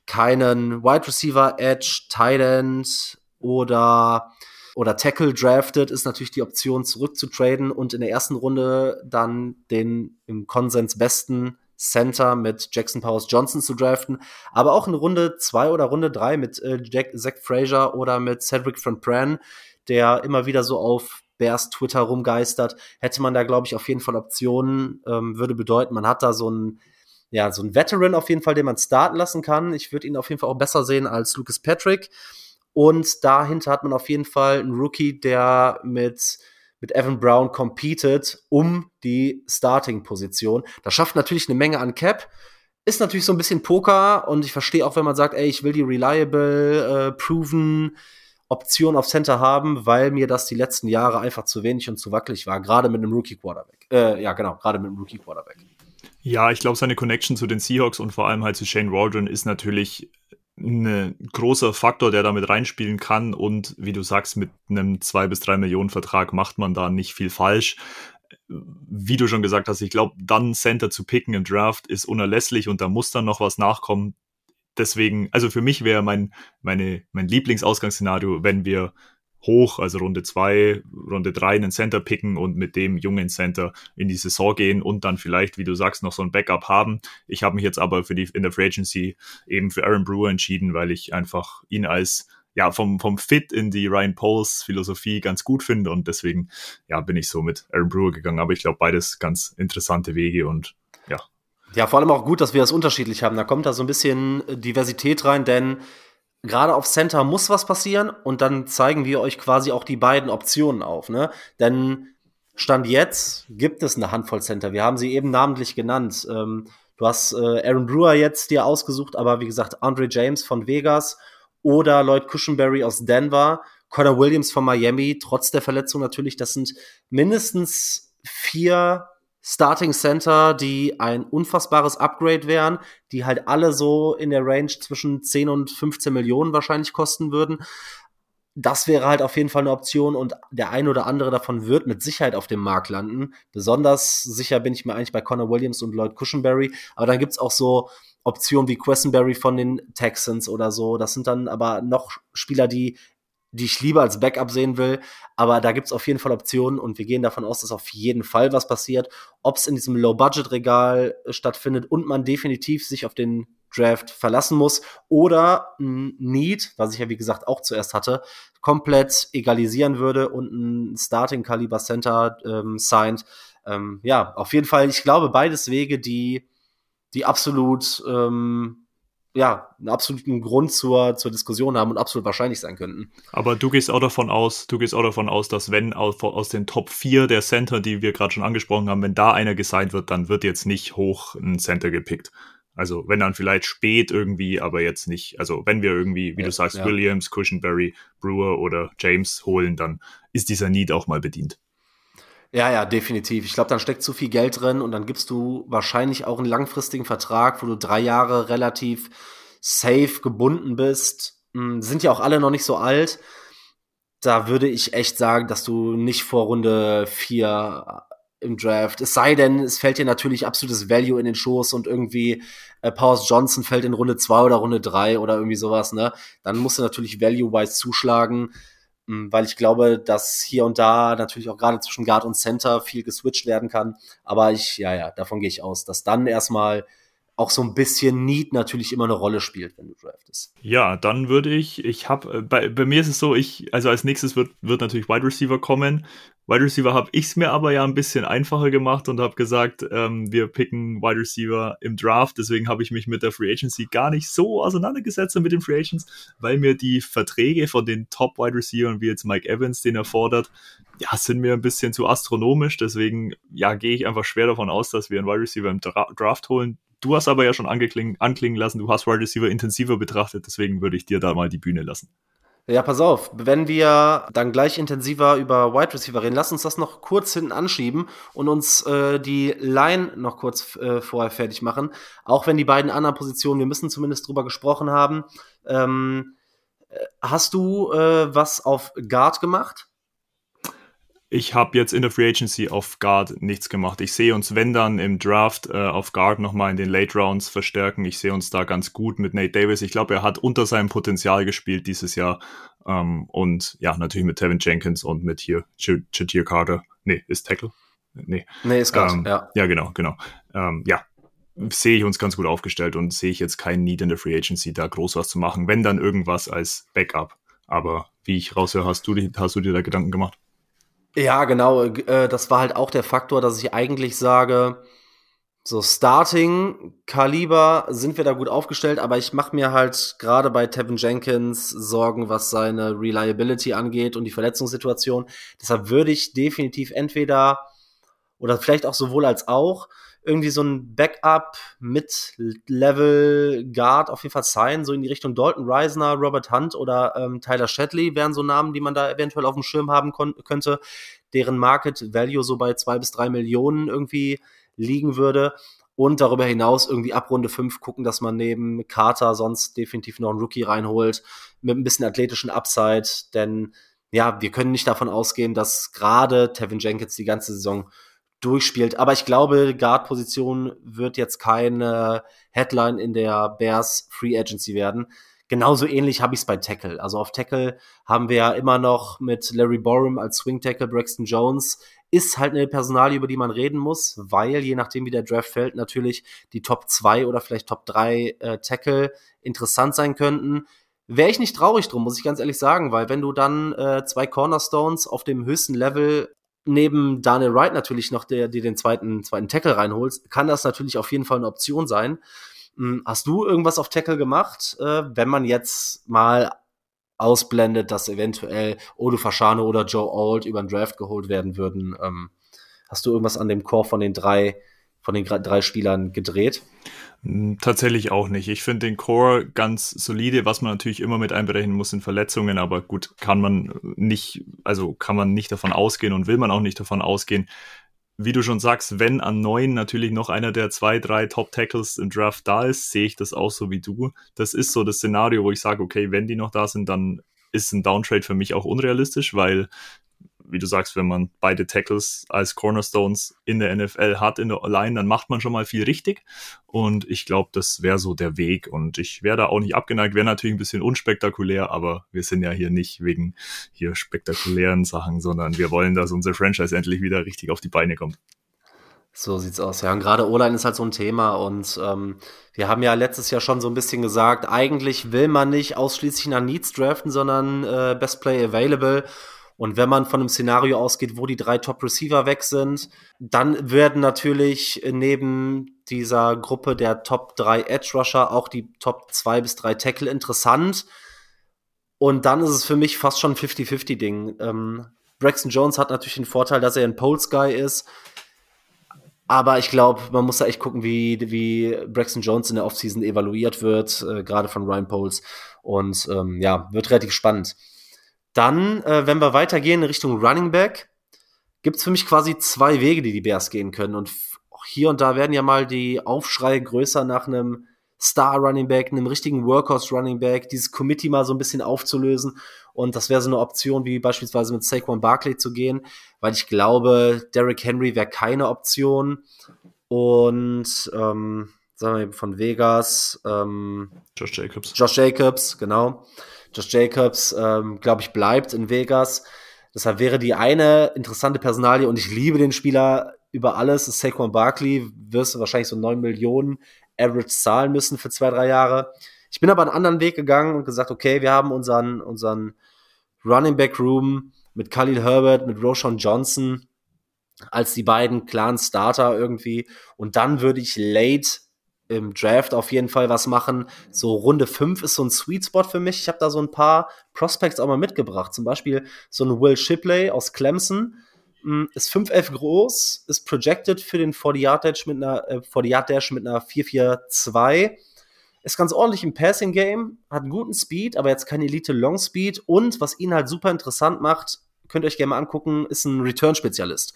keinen Wide Receiver, Edge, Tight End oder oder Tackle draftet, ist natürlich die Option zurückzutraden und in der ersten Runde dann den im Konsens besten Center mit Jackson Powers Johnson zu draften, aber auch in Runde zwei oder Runde drei mit äh, Zach Frazier oder mit Cedric von Pran, der immer wieder so auf Bears Twitter rumgeistert, hätte man da, glaube ich, auf jeden Fall Optionen, ähm, würde bedeuten, man hat da so ein ja, so ein Veteran auf jeden Fall, den man starten lassen kann. Ich würde ihn auf jeden Fall auch besser sehen als Lucas Patrick. Und dahinter hat man auf jeden Fall einen Rookie, der mit, mit Evan Brown competet um die Starting-Position. Das schafft natürlich eine Menge an Cap. Ist natürlich so ein bisschen Poker und ich verstehe auch, wenn man sagt, ey, ich will die reliable, äh, proven Option auf Center haben, weil mir das die letzten Jahre einfach zu wenig und zu wackelig war, gerade mit einem Rookie Quarterback. Äh, ja, genau, gerade mit einem Rookie Quarterback. Ja, ich glaube, seine Connection zu den Seahawks und vor allem halt zu Shane Waldron ist natürlich ein großer Faktor, der damit reinspielen kann. Und wie du sagst, mit einem zwei bis drei Millionen Vertrag macht man da nicht viel falsch. Wie du schon gesagt hast, ich glaube, dann Center zu picken im Draft ist unerlässlich und da muss dann noch was nachkommen. Deswegen, also für mich wäre mein, meine, mein Lieblingsausgangsszenario, wenn wir hoch, also Runde zwei, Runde drei einen Center picken und mit dem jungen Center in die Saison gehen und dann vielleicht, wie du sagst, noch so ein Backup haben. Ich habe mich jetzt aber für die in der Free Agency eben für Aaron Brewer entschieden, weil ich einfach ihn als ja, vom, vom Fit in die Ryan Poles Philosophie ganz gut finde und deswegen, ja, bin ich so mit Aaron Brewer gegangen. Aber ich glaube, beides ganz interessante Wege und ja. Ja, vor allem auch gut, dass wir das unterschiedlich haben. Da kommt da so ein bisschen Diversität rein, denn gerade auf Center muss was passieren und dann zeigen wir euch quasi auch die beiden Optionen auf, ne? Denn Stand jetzt gibt es eine Handvoll Center. Wir haben sie eben namentlich genannt. Ähm, du hast äh, Aaron Brewer jetzt dir ausgesucht, aber wie gesagt, Andre James von Vegas oder Lloyd Cushenberry aus Denver, Connor Williams von Miami, trotz der Verletzung natürlich. Das sind mindestens vier Starting Center, die ein unfassbares Upgrade wären, die halt alle so in der Range zwischen 10 und 15 Millionen wahrscheinlich kosten würden. Das wäre halt auf jeden Fall eine Option und der ein oder andere davon wird mit Sicherheit auf dem Markt landen. Besonders sicher bin ich mir eigentlich bei Connor Williams und Lloyd Cushenberry. Aber dann gibt's auch so Optionen wie Questenberry von den Texans oder so. Das sind dann aber noch Spieler, die die ich lieber als Backup sehen will. Aber da gibt's auf jeden Fall Optionen und wir gehen davon aus, dass auf jeden Fall was passiert. Ob es in diesem Low-Budget-Regal äh, stattfindet und man definitiv sich auf den Draft verlassen muss oder ein Need, was ich ja wie gesagt auch zuerst hatte, komplett egalisieren würde und ein Starting-Caliber Center ähm, signed. Ähm, ja, auf jeden Fall, ich glaube, beides Wege, die, die absolut ähm, ja, einen absoluten Grund zur, zur Diskussion haben und absolut wahrscheinlich sein könnten. Aber du gehst auch davon aus, du gehst auch davon aus, dass wenn aus, aus den Top 4 der Center, die wir gerade schon angesprochen haben, wenn da einer gesigned wird, dann wird jetzt nicht hoch ein Center gepickt. Also wenn dann vielleicht spät irgendwie, aber jetzt nicht. Also wenn wir irgendwie, wie ja, du sagst, ja. Williams, Cushionberry, Brewer oder James holen, dann ist dieser Need auch mal bedient. Ja, ja, definitiv. Ich glaube, dann steckt zu viel Geld drin und dann gibst du wahrscheinlich auch einen langfristigen Vertrag, wo du drei Jahre relativ safe gebunden bist. Hm, sind ja auch alle noch nicht so alt. Da würde ich echt sagen, dass du nicht vor Runde vier äh, im Draft. Es sei denn, es fällt dir natürlich absolutes Value in den Schoß und irgendwie äh, Powers Johnson fällt in Runde zwei oder Runde drei oder irgendwie sowas, ne? Dann musst du natürlich value-wise zuschlagen. Mm, weil ich glaube, dass hier und da natürlich auch gerade zwischen Guard und Center viel geswitcht werden kann. Aber ich, ja, ja, davon gehe ich aus, dass dann erstmal auch so ein bisschen Need natürlich immer eine Rolle spielt, wenn du draftest. Ja, dann würde ich, ich habe, äh, bei, bei mir ist es so, ich, also als nächstes wird, wird natürlich Wide Receiver kommen. Wide Receiver habe ich es mir aber ja ein bisschen einfacher gemacht und habe gesagt, ähm, wir picken Wide Receiver im Draft. Deswegen habe ich mich mit der Free Agency gar nicht so auseinandergesetzt mit den Free Agents, weil mir die Verträge von den Top Wide Receivers, wie jetzt Mike Evans, den er fordert, ja, sind mir ein bisschen zu astronomisch. Deswegen, ja, gehe ich einfach schwer davon aus, dass wir einen Wide Receiver im Dra Draft holen. Du hast aber ja schon anklingen lassen, du hast Wide Receiver intensiver betrachtet, deswegen würde ich dir da mal die Bühne lassen. Ja, pass auf, wenn wir dann gleich intensiver über Wide Receiver reden, lass uns das noch kurz hinten anschieben und uns äh, die Line noch kurz äh, vorher fertig machen. Auch wenn die beiden anderen Positionen, wir müssen zumindest drüber gesprochen haben. Ähm, äh, hast du äh, was auf Guard gemacht? Ich habe jetzt in der Free Agency auf Guard nichts gemacht. Ich sehe uns, wenn dann im Draft äh, auf Guard nochmal in den Late Rounds verstärken. Ich sehe uns da ganz gut mit Nate Davis. Ich glaube, er hat unter seinem Potenzial gespielt dieses Jahr. Ähm, und ja, natürlich mit Tevin Jenkins und mit hier Chatir Carter. Nee, ist Tackle? Nee. Nee, ist Guard, ähm, ja. Ja, genau, genau. Ähm, ja, sehe ich uns ganz gut aufgestellt und sehe ich jetzt keinen Need in der Free Agency, da groß was zu machen. Wenn dann irgendwas als Backup. Aber wie ich raushöre, hast du, hast du dir da Gedanken gemacht? Ja, genau. Äh, das war halt auch der Faktor, dass ich eigentlich sage, so Starting-Kaliber sind wir da gut aufgestellt, aber ich mache mir halt gerade bei Tevin Jenkins Sorgen, was seine Reliability angeht und die Verletzungssituation. Deshalb würde ich definitiv entweder oder vielleicht auch sowohl als auch irgendwie so ein Backup mit Level Guard auf jeden Fall sein, so in die Richtung Dalton Reisner, Robert Hunt oder ähm, Tyler Shadley wären so Namen, die man da eventuell auf dem Schirm haben könnte, deren Market Value so bei zwei bis drei Millionen irgendwie liegen würde. Und darüber hinaus irgendwie ab Runde 5 gucken, dass man neben Carter sonst definitiv noch einen Rookie reinholt mit ein bisschen athletischen Upside, denn ja, wir können nicht davon ausgehen, dass gerade Tevin Jenkins die ganze Saison durchspielt. Aber ich glaube, Guard-Position wird jetzt keine Headline in der Bears Free Agency werden. Genauso ähnlich habe ich es bei Tackle. Also auf Tackle haben wir ja immer noch mit Larry Borum als Swing Tackle, Braxton Jones ist halt eine Personalie, über die man reden muss, weil je nachdem, wie der Draft fällt, natürlich die Top 2 oder vielleicht Top 3 äh, Tackle interessant sein könnten. Wäre ich nicht traurig drum, muss ich ganz ehrlich sagen, weil wenn du dann äh, zwei Cornerstones auf dem höchsten Level neben Daniel Wright natürlich noch, der dir den zweiten, zweiten Tackle reinholst, kann das natürlich auf jeden Fall eine Option sein. Hm, hast du irgendwas auf Tackle gemacht, äh, wenn man jetzt mal ausblendet, dass eventuell Odo Fashano oder Joe Old über den Draft geholt werden würden? Ähm, hast du irgendwas an dem Core von den drei, von den drei Spielern gedreht? Hm, tatsächlich auch nicht. Ich finde den Core ganz solide, was man natürlich immer mit einberechnen muss, sind Verletzungen, aber gut, kann man nicht, also kann man nicht davon ausgehen und will man auch nicht davon ausgehen, wie du schon sagst, wenn an neun natürlich noch einer der zwei, drei Top-Tackles im Draft da ist, sehe ich das auch so wie du. Das ist so das Szenario, wo ich sage, okay, wenn die noch da sind, dann ist ein Downtrade für mich auch unrealistisch, weil wie du sagst, wenn man beide Tackles als Cornerstones in der NFL hat, in der Line, dann macht man schon mal viel richtig. Und ich glaube, das wäre so der Weg. Und ich wäre da auch nicht abgeneigt, wäre natürlich ein bisschen unspektakulär, aber wir sind ja hier nicht wegen hier spektakulären Sachen, sondern wir wollen, dass unser Franchise endlich wieder richtig auf die Beine kommt. So sieht's aus, ja. Und gerade O-Line ist halt so ein Thema. Und ähm, wir haben ja letztes Jahr schon so ein bisschen gesagt, eigentlich will man nicht ausschließlich nach Needs draften, sondern äh, Best Play Available. Und wenn man von einem Szenario ausgeht, wo die drei Top-Receiver weg sind, dann werden natürlich neben dieser Gruppe der Top 3 Edge-Rusher auch die Top 2 bis 3 Tackle interessant. Und dann ist es für mich fast schon ein 50-50-Ding. Ähm, Braxton Jones hat natürlich den Vorteil, dass er ein Poles-Guy ist. Aber ich glaube, man muss da echt gucken, wie, wie Braxton Jones in der Offseason evaluiert wird, äh, gerade von Ryan Poles. Und ähm, ja, wird relativ spannend. Dann, äh, wenn wir weitergehen in Richtung Running Back, gibt es für mich quasi zwei Wege, die die Bears gehen können. Und hier und da werden ja mal die Aufschreie größer nach einem Star Running Back, einem richtigen Workhorse Running Back, dieses Committee mal so ein bisschen aufzulösen. Und das wäre so eine Option, wie beispielsweise mit Saquon Barkley zu gehen, weil ich glaube, Derrick Henry wäre keine Option. Und ähm, sagen wir von Vegas, ähm, Josh Jacobs. Josh Jacobs, genau. Josh Jacobs, ähm, glaube ich, bleibt in Vegas. Deshalb wäre die eine interessante Personalie und ich liebe den Spieler über alles. Ist Saquon Barkley, wirst du wahrscheinlich so neun Millionen Average zahlen müssen für zwei, drei Jahre. Ich bin aber einen anderen Weg gegangen und gesagt, okay, wir haben unseren, unseren Running Back Room mit Khalil Herbert, mit Roshan Johnson als die beiden klaren Starter irgendwie. Und dann würde ich late im Draft auf jeden Fall was machen. So Runde 5 ist so ein Sweet Spot für mich. Ich habe da so ein paar Prospects auch mal mitgebracht. Zum Beispiel so ein Will Shipley aus Clemson. Hm, ist 5'11 groß, ist projected für den 40-Yard-Dash mit einer, äh, 40 mit einer 4'4'2. Ist ganz ordentlich im Passing-Game, hat einen guten Speed, aber jetzt kein Elite-Long-Speed. Und was ihn halt super interessant macht, könnt ihr euch gerne mal angucken, ist ein Return-Spezialist.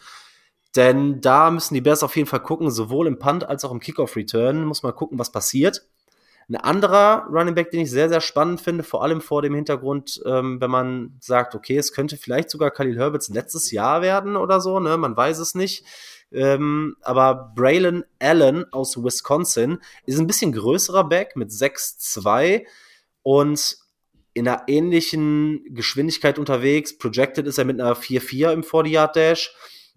Denn da müssen die Bears auf jeden Fall gucken, sowohl im Punt als auch im Kickoff-Return muss man gucken, was passiert. Ein anderer Running Back, den ich sehr, sehr spannend finde, vor allem vor dem Hintergrund, ähm, wenn man sagt, okay, es könnte vielleicht sogar Khalil Herberts letztes Jahr werden oder so, ne? Man weiß es nicht. Ähm, aber Braylon Allen aus Wisconsin ist ein bisschen größerer Back mit 6'2 und in einer ähnlichen Geschwindigkeit unterwegs. Projected ist er mit einer 4'4 im 40-Yard-Dash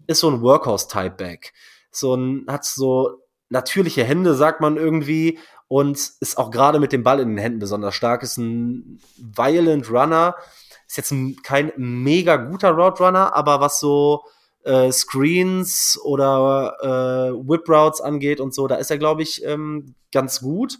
ist so ein Workhorse-Type-Back. So ein, hat so natürliche Hände, sagt man irgendwie, und ist auch gerade mit dem Ball in den Händen besonders stark. Ist ein Violent Runner. Ist jetzt ein, kein mega guter Route Runner, aber was so äh, Screens oder äh, Whip Routes angeht und so, da ist er, glaube ich, ähm, ganz gut.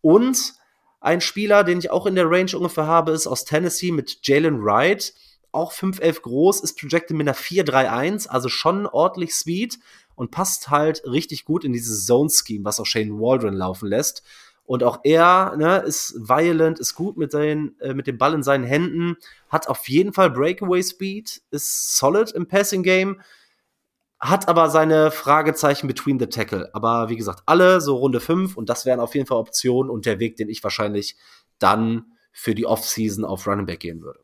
Und ein Spieler, den ich auch in der Range ungefähr habe, ist aus Tennessee mit Jalen Wright auch 5'11 groß, ist projected mit einer 4'3'1, also schon ordentlich Speed und passt halt richtig gut in dieses Zone-Scheme, was auch Shane Waldron laufen lässt. Und auch er ne, ist violent, ist gut mit, seinen, äh, mit dem Ball in seinen Händen, hat auf jeden Fall Breakaway Speed, ist solid im Passing Game, hat aber seine Fragezeichen between the tackle. Aber wie gesagt, alle so Runde 5 und das wären auf jeden Fall Optionen und der Weg, den ich wahrscheinlich dann für die Offseason auf Running Back gehen würde.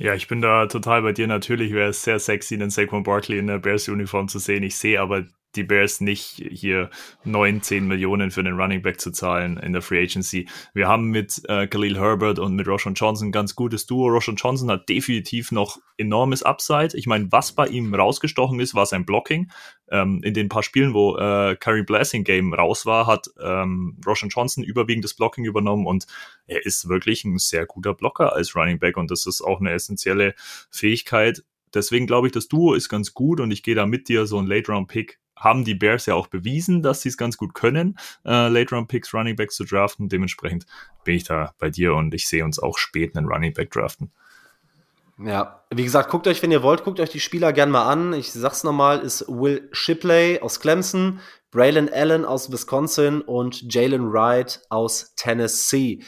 Ja, ich bin da total bei dir. Natürlich wäre es sehr sexy, den Saquon Barkley in der Bears-Uniform zu sehen. Ich sehe aber die Bears nicht hier 9, 10 Millionen für den Running Back zu zahlen in der Free Agency. Wir haben mit äh, Khalil Herbert und mit Roshan Johnson ein ganz gutes Duo. Roshan Johnson hat definitiv noch enormes Upside. Ich meine, was bei ihm rausgestochen ist, war sein Blocking. Ähm, in den paar Spielen, wo äh, Curry Blessing Game raus war, hat ähm, Roshan Johnson überwiegend das Blocking übernommen und er ist wirklich ein sehr guter Blocker als Running Back und das ist auch eine essentielle Fähigkeit. Deswegen glaube ich, das Duo ist ganz gut und ich gehe da mit dir so ein Late-Round-Pick haben die Bears ja auch bewiesen, dass sie es ganz gut können, äh, Late Round Picks Running Backs zu draften. Dementsprechend bin ich da bei dir und ich sehe uns auch spät einen Running Back draften. Ja, wie gesagt, guckt euch, wenn ihr wollt, guckt euch die Spieler gern mal an. Ich sag's nochmal, ist Will Shipley aus Clemson, Braylon Allen aus Wisconsin und Jalen Wright aus Tennessee.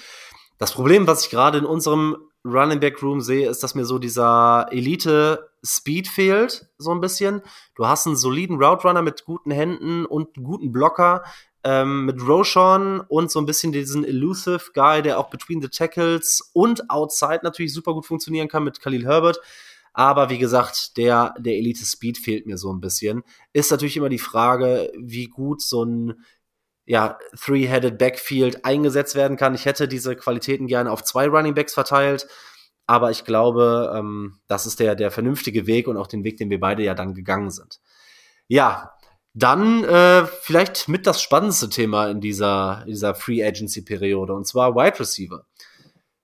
Das Problem, was ich gerade in unserem Running Back Room sehe, ist, dass mir so dieser Elite Speed fehlt, so ein bisschen. Du hast einen soliden Route Runner mit guten Händen und guten Blocker, ähm, mit Roshan und so ein bisschen diesen Elusive Guy, der auch between the tackles und outside natürlich super gut funktionieren kann mit Khalil Herbert. Aber wie gesagt, der, der Elite Speed fehlt mir so ein bisschen. Ist natürlich immer die Frage, wie gut so ein ja, Three-Headed Backfield eingesetzt werden kann. Ich hätte diese Qualitäten gerne auf zwei Running Backs verteilt. Aber ich glaube, ähm, das ist der, der vernünftige Weg und auch den Weg, den wir beide ja dann gegangen sind. Ja, dann äh, vielleicht mit das spannendste Thema in dieser, in dieser Free Agency Periode und zwar Wide Receiver.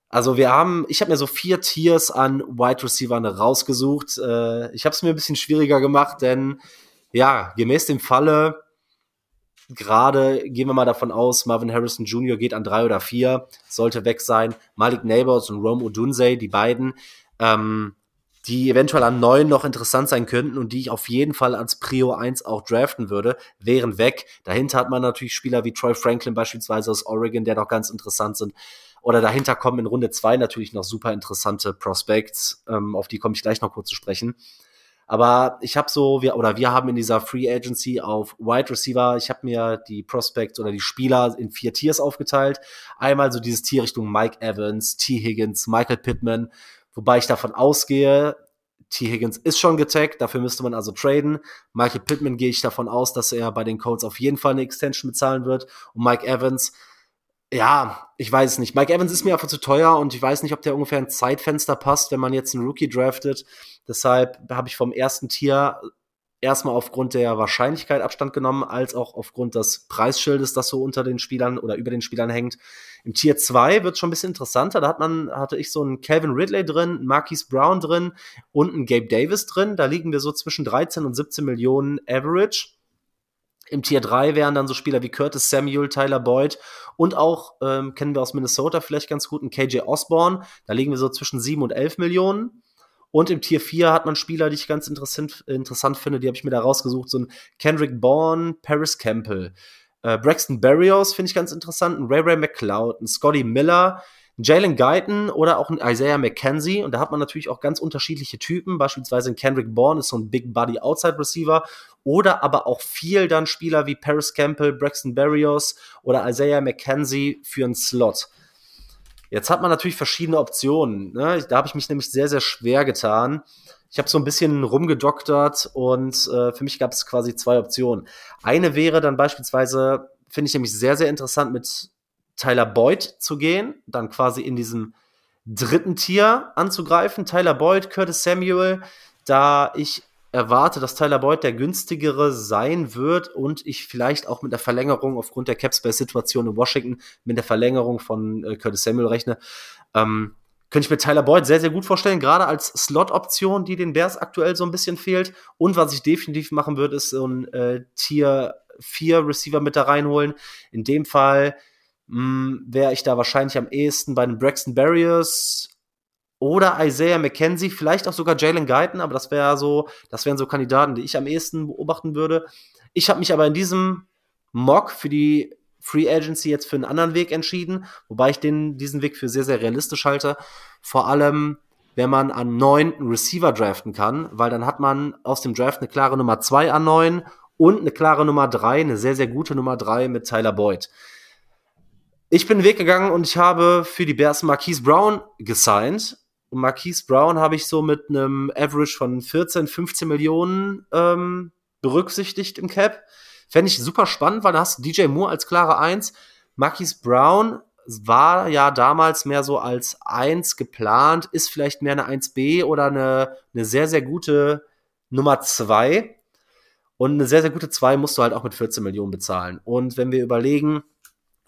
Also wir haben, ich habe mir so vier Tiers an Wide Receivern rausgesucht. Äh, ich habe es mir ein bisschen schwieriger gemacht, denn ja, gemäß dem Falle, gerade gehen wir mal davon aus, Marvin Harrison Jr. geht an drei oder vier, sollte weg sein. Malik Neighbors und Rome Odunze, die beiden, ähm, die eventuell an neun noch interessant sein könnten und die ich auf jeden Fall als Prio 1 auch draften würde, wären weg. Dahinter hat man natürlich Spieler wie Troy Franklin beispielsweise aus Oregon, der noch ganz interessant sind. Oder dahinter kommen in Runde zwei natürlich noch super interessante Prospects, ähm, auf die komme ich gleich noch kurz zu sprechen. Aber ich habe so, wir, oder wir haben in dieser Free Agency auf Wide Receiver, ich habe mir die Prospects oder die Spieler in vier Tiers aufgeteilt. Einmal so dieses Tier Richtung Mike Evans, T. Higgins, Michael Pittman, Wobei ich davon ausgehe, T. Higgins ist schon getaggt, dafür müsste man also traden. Michael Pittman gehe ich davon aus, dass er bei den Colts auf jeden Fall eine Extension bezahlen wird. Und Mike Evans, ja, ich weiß es nicht. Mike Evans ist mir einfach zu teuer und ich weiß nicht, ob der ungefähr ein Zeitfenster passt, wenn man jetzt einen Rookie draftet. Deshalb habe ich vom ersten Tier erstmal aufgrund der Wahrscheinlichkeit Abstand genommen, als auch aufgrund des Preisschildes, das so unter den Spielern oder über den Spielern hängt. Im Tier 2 wird schon ein bisschen interessanter. Da hat man, hatte ich so einen Calvin Ridley drin, einen Marquise Brown drin und einen Gabe Davis drin. Da liegen wir so zwischen 13 und 17 Millionen Average. Im Tier 3 wären dann so Spieler wie Curtis Samuel, Tyler Boyd und auch, ähm, kennen wir aus Minnesota vielleicht ganz gut, einen KJ Osborne. Da liegen wir so zwischen 7 und 11 Millionen. Und im Tier 4 hat man Spieler, die ich ganz interessant, interessant finde, die habe ich mir da rausgesucht. So ein Kendrick Bourne, Paris Campbell. Äh, Braxton Berrios finde ich ganz interessant. Ein Ray Ray McLeod, ein Scotty Miller, ein Jalen Guyton oder auch ein Isaiah McKenzie. Und da hat man natürlich auch ganz unterschiedliche Typen. Beispielsweise ein Kendrick Bourne ist so ein Big Body Outside Receiver. Oder aber auch viel dann Spieler wie Paris Campbell, Braxton Berrios oder Isaiah McKenzie für einen Slot. Jetzt hat man natürlich verschiedene Optionen. Ne? Da habe ich mich nämlich sehr, sehr schwer getan. Ich habe so ein bisschen rumgedoktert und äh, für mich gab es quasi zwei Optionen. Eine wäre dann beispielsweise, finde ich nämlich sehr, sehr interessant, mit Tyler Boyd zu gehen, dann quasi in diesem dritten Tier anzugreifen. Tyler Boyd, Curtis Samuel, da ich erwarte, dass Tyler Boyd der günstigere sein wird und ich vielleicht auch mit der Verlängerung aufgrund der Capspace-Situation in Washington mit der Verlängerung von äh, Curtis Samuel rechne. Ähm, könnte ich mir Tyler Boyd sehr, sehr gut vorstellen, gerade als Slot-Option, die den Bears aktuell so ein bisschen fehlt. Und was ich definitiv machen würde, ist so ein äh, Tier 4 Receiver mit da reinholen. In dem Fall hm, wäre ich da wahrscheinlich am ehesten bei den Braxton Barriers oder Isaiah McKenzie, vielleicht auch sogar Jalen Guyton, aber das wäre so, das wären so Kandidaten, die ich am ehesten beobachten würde. Ich habe mich aber in diesem Mock für die Free Agency jetzt für einen anderen Weg entschieden, wobei ich den, diesen Weg für sehr, sehr realistisch halte. Vor allem, wenn man an neun Receiver draften kann, weil dann hat man aus dem Draft eine klare Nummer zwei an neun und eine klare Nummer drei, eine sehr, sehr gute Nummer drei mit Tyler Boyd. Ich bin den Weg gegangen und ich habe für die Bears Marquise Brown gesigned und Marquise Brown habe ich so mit einem Average von 14, 15 Millionen ähm, berücksichtigt im Cap. Fände ich super spannend, weil da hast du DJ Moore als klare Eins. Marquise Brown war ja damals mehr so als Eins geplant, ist vielleicht mehr eine 1B oder eine, eine sehr, sehr gute Nummer zwei. Und eine sehr, sehr gute zwei musst du halt auch mit 14 Millionen bezahlen. Und wenn wir überlegen,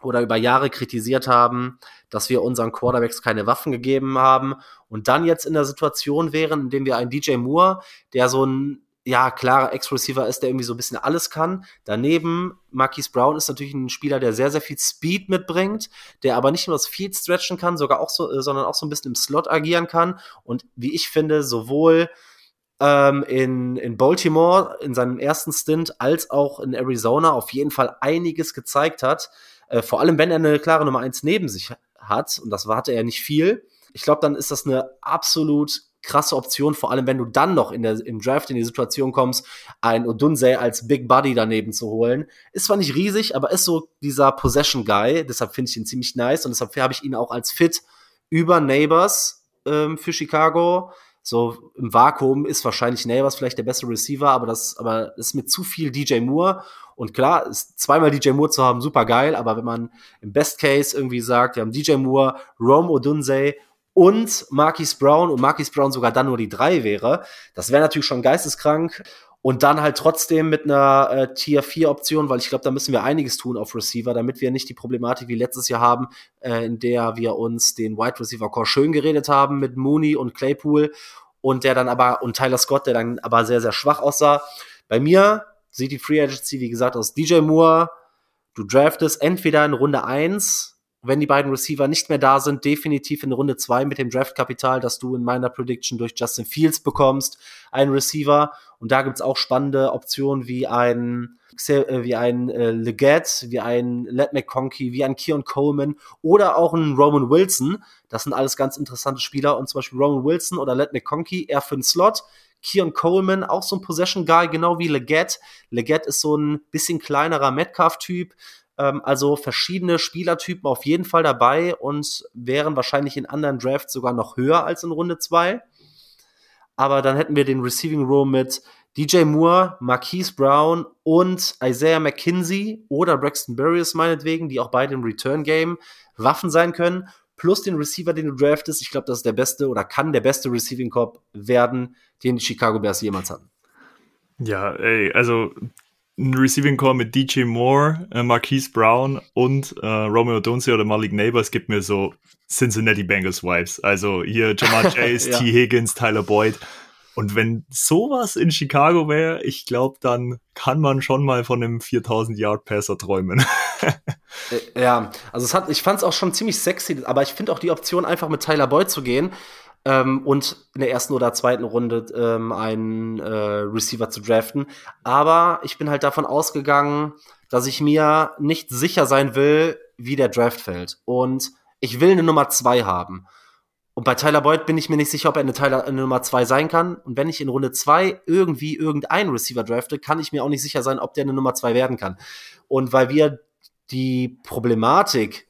oder über Jahre kritisiert haben, dass wir unseren Quarterbacks keine Waffen gegeben haben und dann jetzt in der Situation wären, in dem wir einen DJ Moore, der so ein ja, klarer Ex-Receiver ist, der irgendwie so ein bisschen alles kann. Daneben, Marquise Brown ist natürlich ein Spieler, der sehr, sehr viel Speed mitbringt, der aber nicht nur das Field stretchen kann, sogar auch so, äh, sondern auch so ein bisschen im Slot agieren kann. Und wie ich finde, sowohl ähm, in, in Baltimore in seinem ersten Stint als auch in Arizona auf jeden Fall einiges gezeigt hat. Äh, vor allem, wenn er eine klare Nummer eins neben sich hat, und das hatte er nicht viel. Ich glaube, dann ist das eine absolut krasse Option, vor allem wenn du dann noch in der, im Draft in die Situation kommst, ein Odunze als Big Buddy daneben zu holen. Ist zwar nicht riesig, aber ist so dieser Possession Guy, deshalb finde ich ihn ziemlich nice und deshalb habe ich ihn auch als Fit über Neighbors ähm, für Chicago. So im Vakuum ist wahrscheinlich Neighbors vielleicht der beste Receiver, aber das, aber das ist mit zu viel DJ Moore. Und klar, ist zweimal DJ Moore zu haben, super geil, aber wenn man im Best Case irgendwie sagt, wir haben DJ Moore, Rome Odunze und Marquis Brown und Marquis Brown sogar dann nur die drei wäre, das wäre natürlich schon geisteskrank. Und dann halt trotzdem mit einer äh, Tier 4 Option, weil ich glaube, da müssen wir einiges tun auf Receiver, damit wir nicht die Problematik wie letztes Jahr haben, äh, in der wir uns den Wide Receiver Core schön geredet haben mit Mooney und Claypool und der dann aber, und Tyler Scott, der dann aber sehr, sehr schwach aussah. Bei mir sieht die Free Agency, wie gesagt, aus DJ Moore. Du draftest entweder in Runde 1 wenn die beiden Receiver nicht mehr da sind, definitiv in Runde zwei mit dem Draftkapital, das du in meiner Prediction durch Justin Fields bekommst, einen Receiver. Und da gibt's auch spannende Optionen wie ein, äh, wie ein äh, Leggett, wie ein Let McConkey, wie ein Keon Coleman oder auch ein Roman Wilson. Das sind alles ganz interessante Spieler. Und zum Beispiel Roman Wilson oder Let McConkey eher für den Slot. Keon Coleman, auch so ein Possession Guy, genau wie Leggett. Leggett ist so ein bisschen kleinerer Metcalf-Typ, ähm, also verschiedene Spielertypen auf jeden Fall dabei und wären wahrscheinlich in anderen Drafts sogar noch höher als in Runde 2. Aber dann hätten wir den Receiving Room mit DJ Moore, Marquise Brown und Isaiah McKinsey oder Braxton Berrios meinetwegen, die auch beide im Return Game Waffen sein können, plus den Receiver, den du draftest. Ich glaube, das ist der beste oder kann der beste Receiving Corp werden, den die Chicago Bears jemals hatten. Ja, ey, also ein Receiving Core mit DJ Moore, äh, Marquise Brown und äh, Romeo Dunze oder Malik Neighbors gibt mir so Cincinnati Bengals Vibes. Also hier Jamal Chase, ja. T. Higgins, Tyler Boyd. Und wenn sowas in Chicago wäre, ich glaube, dann kann man schon mal von einem 4000 Yard Passer träumen. Äh, ja, also es hat, ich fand es auch schon ziemlich sexy, aber ich finde auch die Option, einfach mit Tyler Boyd zu gehen, ähm, und in der ersten oder zweiten Runde ähm, einen äh, Receiver zu draften. Aber ich bin halt davon ausgegangen, dass ich mir nicht sicher sein will, wie der Draft fällt. Und ich will eine Nummer zwei haben. Und bei Tyler Boyd bin ich mir nicht sicher, ob er eine, Tyler, eine Nummer zwei sein kann. Und wenn ich in Runde zwei irgendwie irgendeinen Receiver drafte, kann ich mir auch nicht sicher sein, ob der eine Nummer zwei werden kann. Und weil wir die Problematik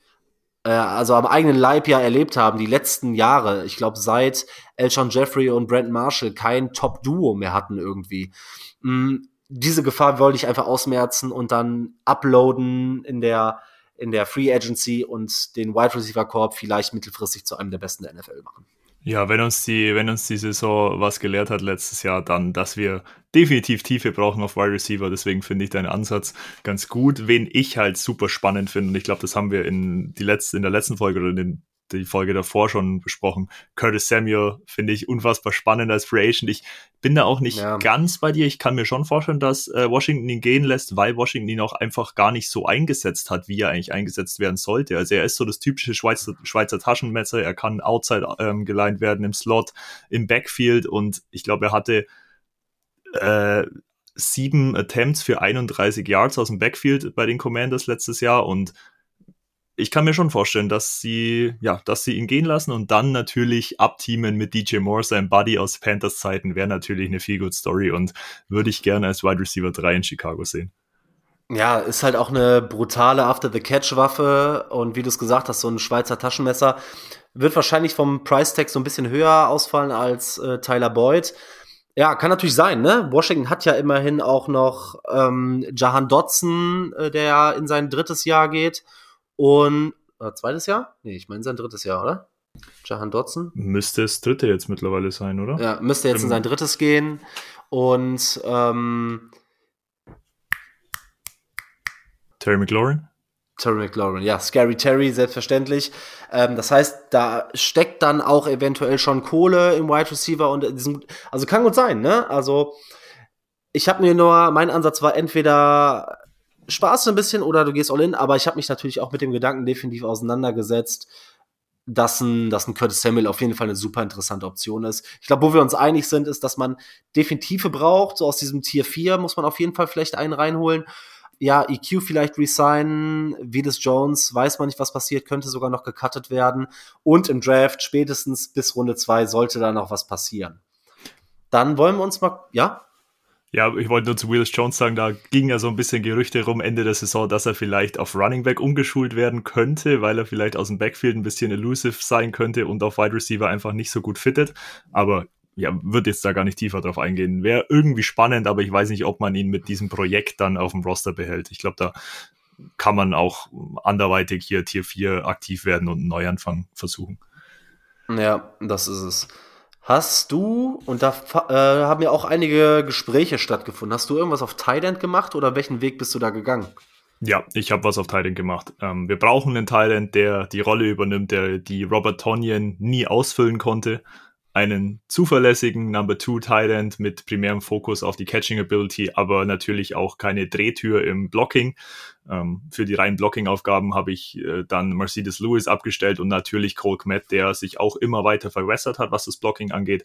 äh, also am eigenen Leib ja erlebt haben, die letzten Jahre. Ich glaube, seit Elshon Jeffrey und Brandon Marshall kein Top-Duo mehr hatten irgendwie. Mhm, diese Gefahr wollte ich einfach ausmerzen und dann uploaden in der in der Free Agency und den Wide Receiver Corp vielleicht mittelfristig zu einem der besten der NFL machen. Ja, wenn uns die, wenn uns die Saison was gelehrt hat letztes Jahr, dann, dass wir definitiv Tiefe brauchen auf Wide Receiver. Deswegen finde ich deinen Ansatz ganz gut. Wen ich halt super spannend finde, und ich glaube, das haben wir in, die letzte, in der letzten Folge oder in den die Folge davor schon besprochen. Curtis Samuel finde ich unfassbar spannend als Free Agent. Ich bin da auch nicht ja. ganz bei dir. Ich kann mir schon vorstellen, dass äh, Washington ihn gehen lässt, weil Washington ihn auch einfach gar nicht so eingesetzt hat, wie er eigentlich eingesetzt werden sollte. Also er ist so das typische Schweizer, Schweizer Taschenmesser. Er kann outside ähm, geleint werden im Slot, im Backfield und ich glaube, er hatte äh, sieben Attempts für 31 Yards aus dem Backfield bei den Commanders letztes Jahr und ich kann mir schon vorstellen, dass sie, ja, dass sie ihn gehen lassen und dann natürlich abteamen mit DJ Moore, sein Buddy aus Panthers Zeiten, wäre natürlich eine viel good Story und würde ich gerne als Wide Receiver 3 in Chicago sehen. Ja, ist halt auch eine brutale After-the-Catch-Waffe und wie du es gesagt hast, so ein Schweizer Taschenmesser wird wahrscheinlich vom Price-Tag so ein bisschen höher ausfallen als äh, Tyler Boyd. Ja, kann natürlich sein, ne? Washington hat ja immerhin auch noch ähm, Jahan Dotson, äh, der in sein drittes Jahr geht und äh, zweites Jahr? Nee, ich meine sein drittes Jahr, oder? Jahan Dotson. Müsste es dritte jetzt mittlerweile sein, oder? Ja, müsste jetzt in sein drittes gehen. Und ähm, Terry McLaurin? Terry McLaurin, ja, Scary Terry, selbstverständlich. Ähm, das heißt, da steckt dann auch eventuell schon Kohle im Wide Receiver und diesem, also kann gut sein, ne? Also Ich habe mir nur, mein Ansatz war entweder Spaß ein bisschen oder du gehst all in, aber ich habe mich natürlich auch mit dem Gedanken definitiv auseinandergesetzt, dass ein, dass ein Curtis Samuel auf jeden Fall eine super interessante Option ist. Ich glaube, wo wir uns einig sind, ist, dass man Definitive braucht. So aus diesem Tier 4 muss man auf jeden Fall vielleicht einen reinholen. Ja, EQ vielleicht resignen, Vides Jones, weiß man nicht, was passiert, könnte sogar noch gecuttet werden. Und im Draft spätestens bis Runde 2 sollte da noch was passieren. Dann wollen wir uns mal, ja? Ja, ich wollte nur zu Willis Jones sagen, da ging ja so ein bisschen Gerüchte rum Ende der Saison, dass er vielleicht auf Running Back umgeschult werden könnte, weil er vielleicht aus dem Backfield ein bisschen elusive sein könnte und auf Wide Receiver einfach nicht so gut fittet. Aber ja, wird jetzt da gar nicht tiefer drauf eingehen. Wäre irgendwie spannend, aber ich weiß nicht, ob man ihn mit diesem Projekt dann auf dem Roster behält. Ich glaube, da kann man auch anderweitig hier Tier 4 aktiv werden und einen Neuanfang versuchen. Ja, das ist es. Hast du, und da äh, haben ja auch einige Gespräche stattgefunden, hast du irgendwas auf Thailand gemacht oder welchen Weg bist du da gegangen? Ja, ich habe was auf Thailand gemacht. Ähm, wir brauchen einen Thailand, der die Rolle übernimmt, der die Robert Tonyan nie ausfüllen konnte einen zuverlässigen Number Two Tight End mit primärem Fokus auf die Catching Ability, aber natürlich auch keine Drehtür im Blocking. Ähm, für die reinen Blocking-Aufgaben habe ich äh, dann Mercedes Lewis abgestellt und natürlich Cole Kmet, der sich auch immer weiter verwässert hat, was das Blocking angeht.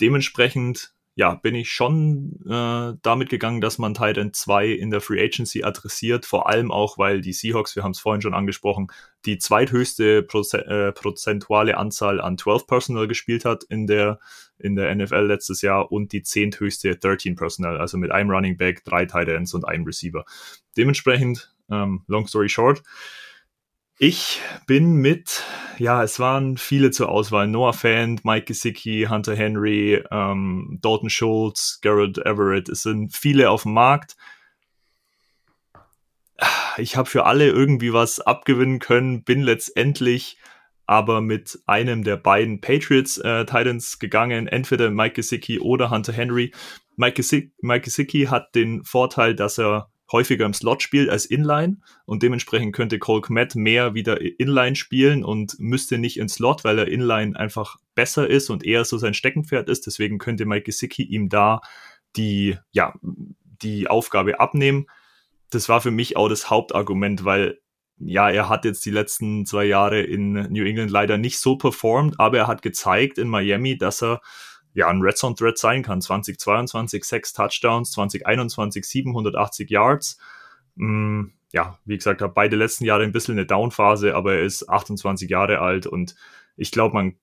Dementsprechend ja, bin ich schon äh, damit gegangen, dass man Titan 2 in der Free Agency adressiert, vor allem auch, weil die Seahawks, wir haben es vorhin schon angesprochen, die zweithöchste Proze äh, prozentuale Anzahl an 12 Personal gespielt hat in der, in der NFL letztes Jahr und die zehnthöchste 13 Personal, also mit einem Running Back, drei Titans und einem Receiver. Dementsprechend, ähm, long story short, ich bin mit, ja, es waren viele zur Auswahl. Noah Fant, Mike Gesicki, Hunter Henry, ähm, Dalton Schultz, Garrett Everett. Es sind viele auf dem Markt. Ich habe für alle irgendwie was abgewinnen können, bin letztendlich aber mit einem der beiden Patriots äh, Titans gegangen, entweder Mike Gesicki oder Hunter Henry. Mike Gesicki, Mike Gesicki hat den Vorteil, dass er häufiger im Slot spielt als Inline und dementsprechend könnte Cole Kmet mehr wieder Inline spielen und müsste nicht ins Slot, weil er Inline einfach besser ist und eher so sein Steckenpferd ist. Deswegen könnte Mike Gesicki ihm da die, ja, die Aufgabe abnehmen. Das war für mich auch das Hauptargument, weil ja, er hat jetzt die letzten zwei Jahre in New England leider nicht so performt, aber er hat gezeigt in Miami, dass er ja, ein Red Zone Threat sein kann. 2022 sechs Touchdowns, 2021 780 Yards. Mm, ja, wie gesagt, habe beide letzten Jahre ein bisschen eine Downphase, aber er ist 28 Jahre alt und ich glaube, man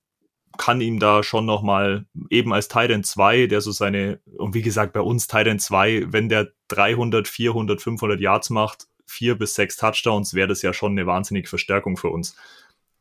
kann ihm da schon nochmal eben als Titan 2, der so seine, und wie gesagt, bei uns Titan 2, wenn der 300, 400, 500 Yards macht, vier bis sechs Touchdowns, wäre das ja schon eine wahnsinnige Verstärkung für uns.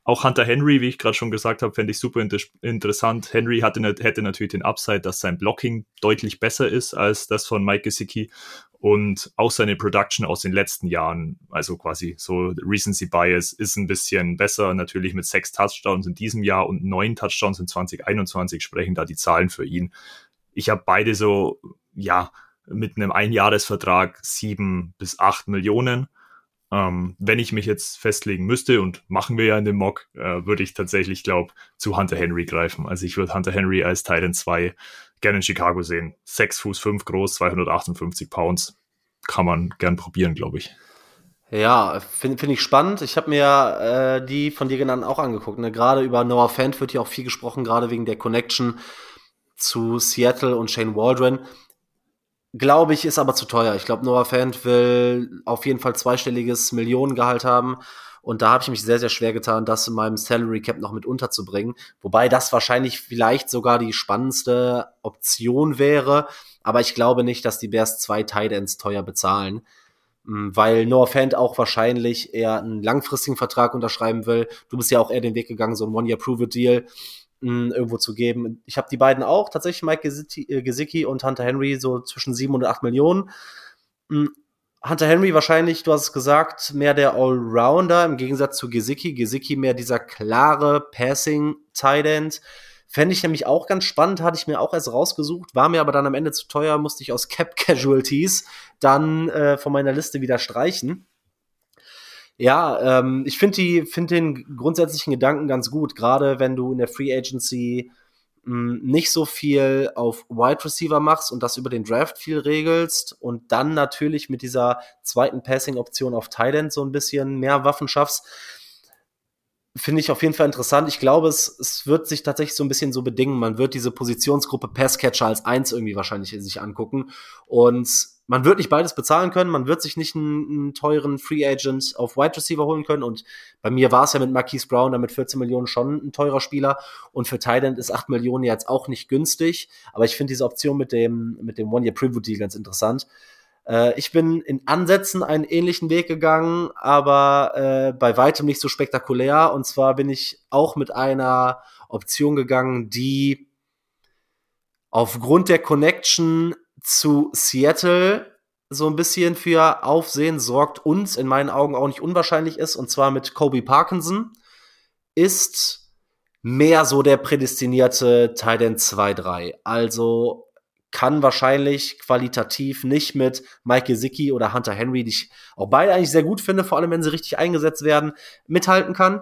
Auch Hunter Henry, wie ich gerade schon gesagt habe, fände ich super inter interessant. Henry hatte, hätte natürlich den Upside, dass sein Blocking deutlich besser ist als das von Mike Gesicki und auch seine Production aus den letzten Jahren, also quasi so Recency Bias, ist ein bisschen besser. Natürlich mit sechs Touchdowns in diesem Jahr und neun Touchdowns in 2021 sprechen da die Zahlen für ihn. Ich habe beide so, ja, mit einem Einjahresvertrag sieben bis acht Millionen ähm, wenn ich mich jetzt festlegen müsste, und machen wir ja in dem Mock, äh, würde ich tatsächlich, glaube zu Hunter Henry greifen. Also ich würde Hunter Henry als Titan 2 gerne in Chicago sehen. 6 Fuß 5 groß, 258 Pounds. Kann man gern probieren, glaube ich. Ja, finde find ich spannend. Ich habe mir äh, die von dir genannten auch angeguckt. Ne? Gerade über Noah Fant wird ja auch viel gesprochen, gerade wegen der Connection zu Seattle und Shane Waldron. Glaube ich, ist aber zu teuer. Ich glaube, Noah Fant will auf jeden Fall zweistelliges Millionengehalt haben. Und da habe ich mich sehr, sehr schwer getan, das in meinem Salary Cap noch mit unterzubringen. Wobei das wahrscheinlich vielleicht sogar die spannendste Option wäre. Aber ich glaube nicht, dass die Bears zwei Tight teuer bezahlen. Hm, weil Noah Fant auch wahrscheinlich eher einen langfristigen Vertrag unterschreiben will. Du bist ja auch eher den Weg gegangen, so ein One-Year-Prove-It-Deal mh, irgendwo zu geben. Ich habe die beiden auch, tatsächlich Mike Gesicki, äh, und Hunter Henry, so zwischen 7 und 8 Millionen. Hunter Henry wahrscheinlich, du hast es gesagt, mehr der Allrounder im Gegensatz zu Gesicki. Gesicki mehr dieser klare Passing-Tight End. Fände ich nämlich auch ganz spannend, hatte ich mir auch erst rausgesucht, war mir aber dann am Ende zu teuer, musste ich aus Cap Casualties dann äh, von meiner Liste wieder streichen. Ja, ähm, ich finde die, finde den grundsätzlichen Gedanken ganz gut, gerade wenn du in der Free Agency mh, nicht so viel auf Wide Receiver machst und das über den Draft viel regelst und dann natürlich mit dieser zweiten Passing-Option auf End so ein bisschen mehr Waffen schaffst, finde ich auf jeden Fall interessant. Ich glaube, es, es wird sich tatsächlich so ein bisschen so bedingen. Man wird diese Positionsgruppe Passcatcher als eins irgendwie wahrscheinlich sich angucken. Und man wird nicht beides bezahlen können. Man wird sich nicht einen, einen teuren Free Agent auf Wide Receiver holen können. Und bei mir war es ja mit Marquise Brown, damit 14 Millionen schon ein teurer Spieler. Und für Thailand ist 8 Millionen jetzt auch nicht günstig. Aber ich finde diese Option mit dem, mit dem One-Year-Preview-Deal ganz interessant. Äh, ich bin in Ansätzen einen ähnlichen Weg gegangen, aber äh, bei weitem nicht so spektakulär. Und zwar bin ich auch mit einer Option gegangen, die aufgrund der Connection zu Seattle so ein bisschen für Aufsehen sorgt und in meinen Augen auch nicht unwahrscheinlich ist, und zwar mit Kobe Parkinson, ist mehr so der prädestinierte Titan 2-3. Also kann wahrscheinlich qualitativ nicht mit Mike Gesicki oder Hunter Henry, die ich auch beide eigentlich sehr gut finde, vor allem wenn sie richtig eingesetzt werden, mithalten kann.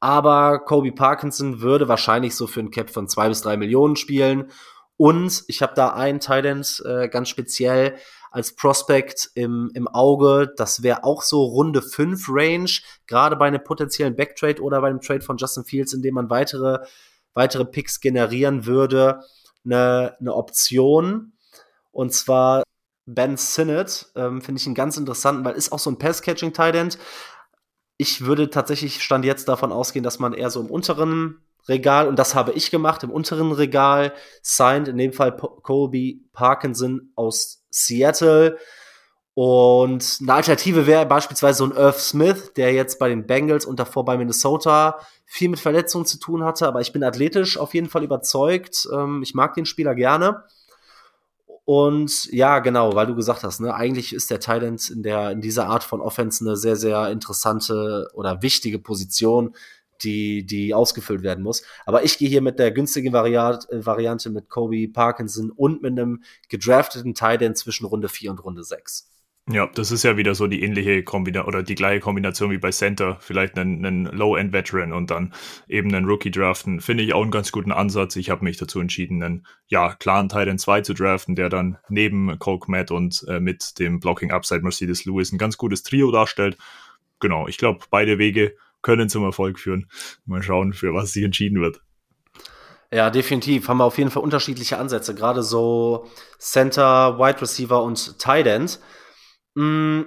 Aber Kobe Parkinson würde wahrscheinlich so für ein Cap von zwei bis drei Millionen spielen. Und ich habe da einen Tident äh, ganz speziell als Prospect im, im Auge. Das wäre auch so Runde 5 Range, gerade bei einem potenziellen Backtrade oder bei einem Trade von Justin Fields, in dem man weitere, weitere Picks generieren würde eine, eine Option. Und zwar Ben Sinnott, ähm, finde ich einen ganz interessanten, weil ist auch so ein Pass-Catching-Tight Ich würde tatsächlich Stand jetzt davon ausgehen, dass man eher so im unteren Regal, und das habe ich gemacht, im unteren Regal signed, in dem Fall Colby Parkinson aus Seattle. Und eine Alternative wäre beispielsweise so ein Irv Smith, der jetzt bei den Bengals und davor bei Minnesota viel mit Verletzungen zu tun hatte, aber ich bin athletisch auf jeden Fall überzeugt. Ähm, ich mag den Spieler gerne. Und ja, genau, weil du gesagt hast, ne, eigentlich ist der Thailand in der in dieser Art von Offense eine sehr sehr interessante oder wichtige Position, die die ausgefüllt werden muss. Aber ich gehe hier mit der günstigen Variat, äh, Variante mit Kobe Parkinson und mit einem gedrafteten Thailand zwischen Runde 4 und Runde 6. Ja, das ist ja wieder so die ähnliche Kombination oder die gleiche Kombination wie bei Center. Vielleicht einen, einen Low-End-Veteran und dann eben einen Rookie draften. Finde ich auch einen ganz guten Ansatz. Ich habe mich dazu entschieden, einen ja, klaren Titan 2 zu draften, der dann neben Coke Matt und äh, mit dem Blocking Upside Mercedes Lewis ein ganz gutes Trio darstellt. Genau, ich glaube, beide Wege können zum Erfolg führen. Mal schauen, für was sich entschieden wird. Ja, definitiv. Haben wir auf jeden Fall unterschiedliche Ansätze. Gerade so Center, Wide Receiver und Tight End. Mm,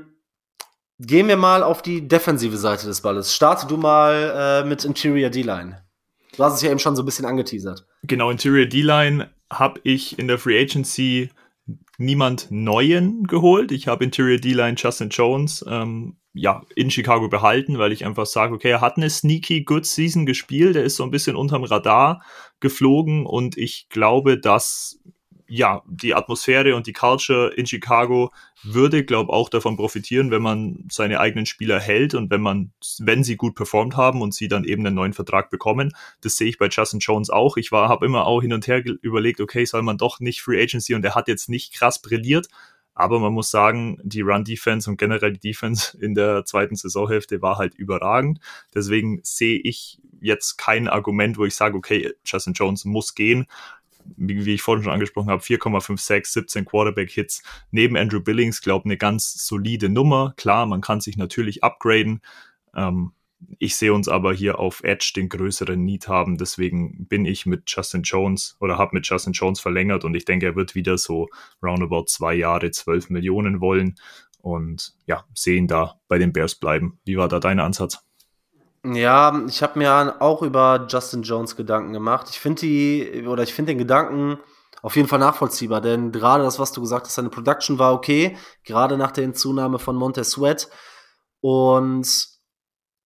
gehen wir mal auf die defensive Seite des Balles. Starte du mal äh, mit Interior D-Line. Du hast es ja eben schon so ein bisschen angeteasert. Genau, Interior D-Line habe ich in der Free Agency niemand Neuen geholt. Ich habe Interior D-Line Justin Jones ähm, ja, in Chicago behalten, weil ich einfach sage, okay, er hat eine sneaky good Season gespielt, er ist so ein bisschen unterm Radar geflogen und ich glaube, dass ja, die Atmosphäre und die Culture in Chicago würde, glaube auch davon profitieren, wenn man seine eigenen Spieler hält und wenn man, wenn sie gut performt haben und sie dann eben einen neuen Vertrag bekommen. Das sehe ich bei Justin Jones auch. Ich war, habe immer auch hin und her überlegt, okay, soll man doch nicht Free Agency und er hat jetzt nicht krass brilliert. Aber man muss sagen, die Run-Defense und generell die Defense in der zweiten Saisonhälfte war halt überragend. Deswegen sehe ich jetzt kein Argument, wo ich sage, okay, Justin Jones muss gehen wie, wie ich vorhin schon angesprochen habe, 4,56, 17 Quarterback-Hits neben Andrew Billings, glaube eine ganz solide Nummer. Klar, man kann sich natürlich upgraden. Ähm, ich sehe uns aber hier auf Edge den größeren Need haben. Deswegen bin ich mit Justin Jones oder habe mit Justin Jones verlängert und ich denke, er wird wieder so roundabout zwei Jahre 12 Millionen wollen und ja, sehen da bei den Bears bleiben. Wie war da dein Ansatz? Ja, ich habe mir auch über Justin Jones Gedanken gemacht. Ich finde die, oder ich finde den Gedanken auf jeden Fall nachvollziehbar, denn gerade das, was du gesagt hast, seine Production war okay, gerade nach der Zunahme von Montez Sweat und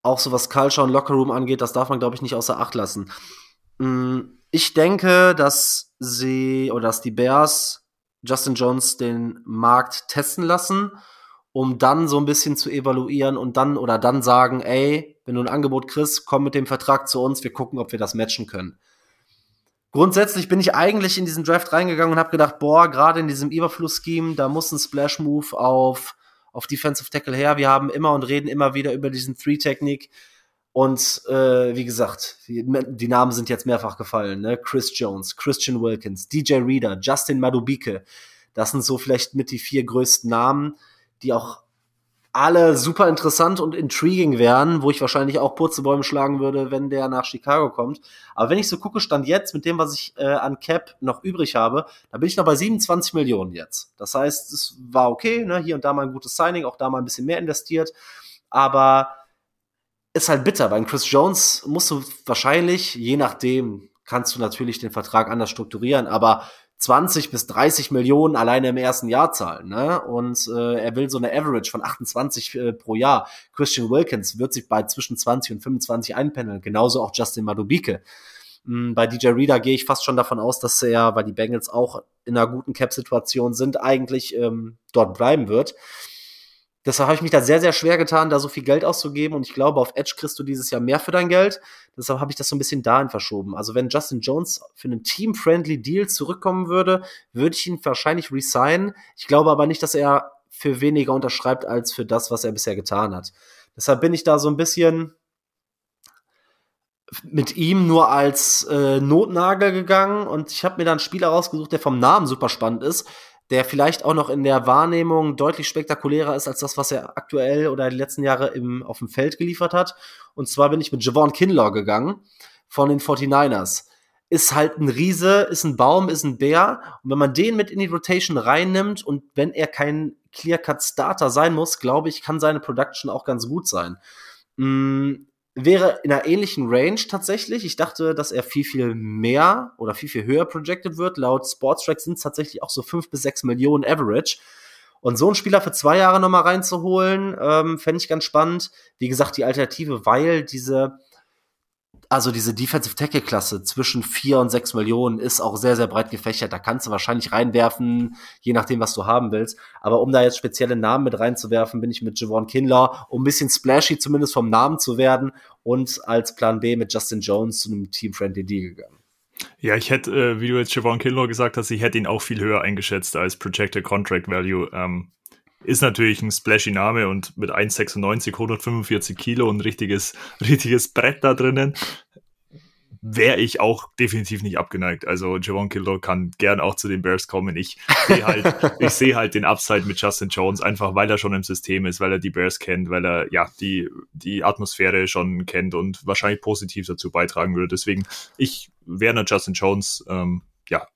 auch so was Culture und Lockerroom angeht, das darf man, glaube ich, nicht außer Acht lassen. Mm, ich denke, dass sie oder dass die Bears Justin Jones den Markt testen lassen um dann so ein bisschen zu evaluieren und dann oder dann sagen, ey, wenn du ein Angebot kriegst, komm mit dem Vertrag zu uns, wir gucken, ob wir das matchen können. Grundsätzlich bin ich eigentlich in diesen Draft reingegangen und habe gedacht, boah, gerade in diesem Überfluss-Scheme, da muss ein Splash-Move auf, auf Defensive Tackle her. Wir haben immer und reden immer wieder über diesen Three-Technik. Und äh, wie gesagt, die, die, Namen sind jetzt mehrfach gefallen. Ne? Chris Jones, Christian Wilkins, DJ Reader, Justin Madubike. Das sind so vielleicht mit die vier größten Namen, die auch alle super interessant und intriguing wären, wo ich wahrscheinlich auch Purzelbäume schlagen würde, wenn der nach Chicago kommt. Aber wenn ich so gucke, stand jetzt mit dem, was ich äh, an Cap noch übrig habe, da bin ich noch bei 27 Millionen jetzt. Das heißt, es war okay, ne? hier und da mal ein gutes Signing, auch da mal ein bisschen mehr investiert. Aber ist halt bitter, weil Chris Jones musst du wahrscheinlich, je nachdem, kannst du natürlich den Vertrag anders strukturieren, aber 20 bis 30 Millionen alleine im ersten Jahr zahlen. Ne? Und äh, er will so eine Average von 28 äh, pro Jahr. Christian Wilkins wird sich bei zwischen 20 und 25 einpendeln. Genauso auch Justin Madubike. Mhm, bei DJ Reader gehe ich fast schon davon aus, dass er, weil die Bengals auch in einer guten Cap-Situation sind, eigentlich ähm, dort bleiben wird. Deshalb habe ich mich da sehr, sehr schwer getan, da so viel Geld auszugeben. Und ich glaube, auf Edge kriegst du dieses Jahr mehr für dein Geld. Deshalb habe ich das so ein bisschen dahin verschoben. Also wenn Justin Jones für einen Team-Friendly Deal zurückkommen würde, würde ich ihn wahrscheinlich resignen. Ich glaube aber nicht, dass er für weniger unterschreibt als für das, was er bisher getan hat. Deshalb bin ich da so ein bisschen mit ihm nur als äh, Notnagel gegangen und ich habe mir dann einen Spieler rausgesucht, der vom Namen super spannend ist, der vielleicht auch noch in der Wahrnehmung deutlich spektakulärer ist als das, was er aktuell oder die letzten Jahre im, auf dem Feld geliefert hat. Und zwar bin ich mit Javon Kinlaw gegangen von den 49ers. Ist halt ein Riese, ist ein Baum, ist ein Bär. Und wenn man den mit in die Rotation reinnimmt und wenn er kein Clear-Cut-Starter sein muss, glaube ich, kann seine Production auch ganz gut sein. Mm, wäre in einer ähnlichen Range tatsächlich. Ich dachte, dass er viel, viel mehr oder viel, viel höher projected wird. Laut Sportstrack sind es tatsächlich auch so fünf bis sechs Millionen Average. Und so einen Spieler für zwei Jahre nochmal reinzuholen, ähm, fände ich ganz spannend. Wie gesagt, die Alternative, weil diese also diese Defensive Tackle Klasse zwischen vier und sechs Millionen ist auch sehr, sehr breit gefächert. Da kannst du wahrscheinlich reinwerfen, je nachdem, was du haben willst. Aber um da jetzt spezielle Namen mit reinzuwerfen, bin ich mit Javon Kinlaw, um ein bisschen splashy zumindest vom Namen zu werden und als Plan B mit Justin Jones zu einem Team-Friendly Deal gegangen. Ja, ich hätte, äh, wie du jetzt Javon Kinlaw gesagt hast, ich hätte ihn auch viel höher eingeschätzt als Projected Contract Value. Ähm, ist natürlich ein splashy Name und mit 1,96, 145 Kilo und ein richtiges, richtiges Brett da drinnen wäre ich auch definitiv nicht abgeneigt. Also Javon Kildor kann gern auch zu den Bears kommen. Ich sehe halt, ich sehe halt den Upside mit Justin Jones, einfach weil er schon im System ist, weil er die Bears kennt, weil er ja die, die Atmosphäre schon kennt und wahrscheinlich positiv dazu beitragen würde. Deswegen, ich wäre einer Justin Jones ähm, ja,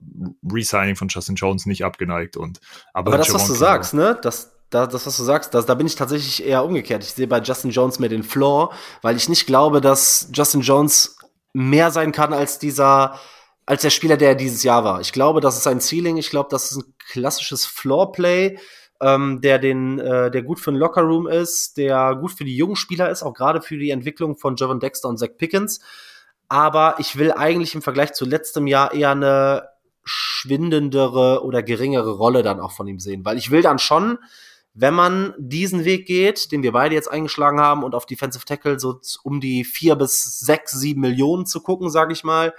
Resigning von Justin Jones nicht abgeneigt. Und, aber, aber das, Javon was du Kildor, sagst, ne? Das, da, das, was du sagst, das, da bin ich tatsächlich eher umgekehrt. Ich sehe bei Justin Jones mehr den Floor, weil ich nicht glaube, dass Justin Jones mehr sein kann als dieser, als der Spieler, der dieses Jahr war. Ich glaube, das ist ein Ceiling. Ich glaube, das ist ein klassisches Floorplay, ähm, der den, äh, der gut für den Lockerroom ist, der gut für die jungen Spieler ist, auch gerade für die Entwicklung von Javon Dexter und Zach Pickens. Aber ich will eigentlich im Vergleich zu letztem Jahr eher eine schwindendere oder geringere Rolle dann auch von ihm sehen, weil ich will dann schon wenn man diesen Weg geht, den wir beide jetzt eingeschlagen haben und auf Defensive Tackle so um die vier bis sechs, sieben Millionen zu gucken, sage ich mal,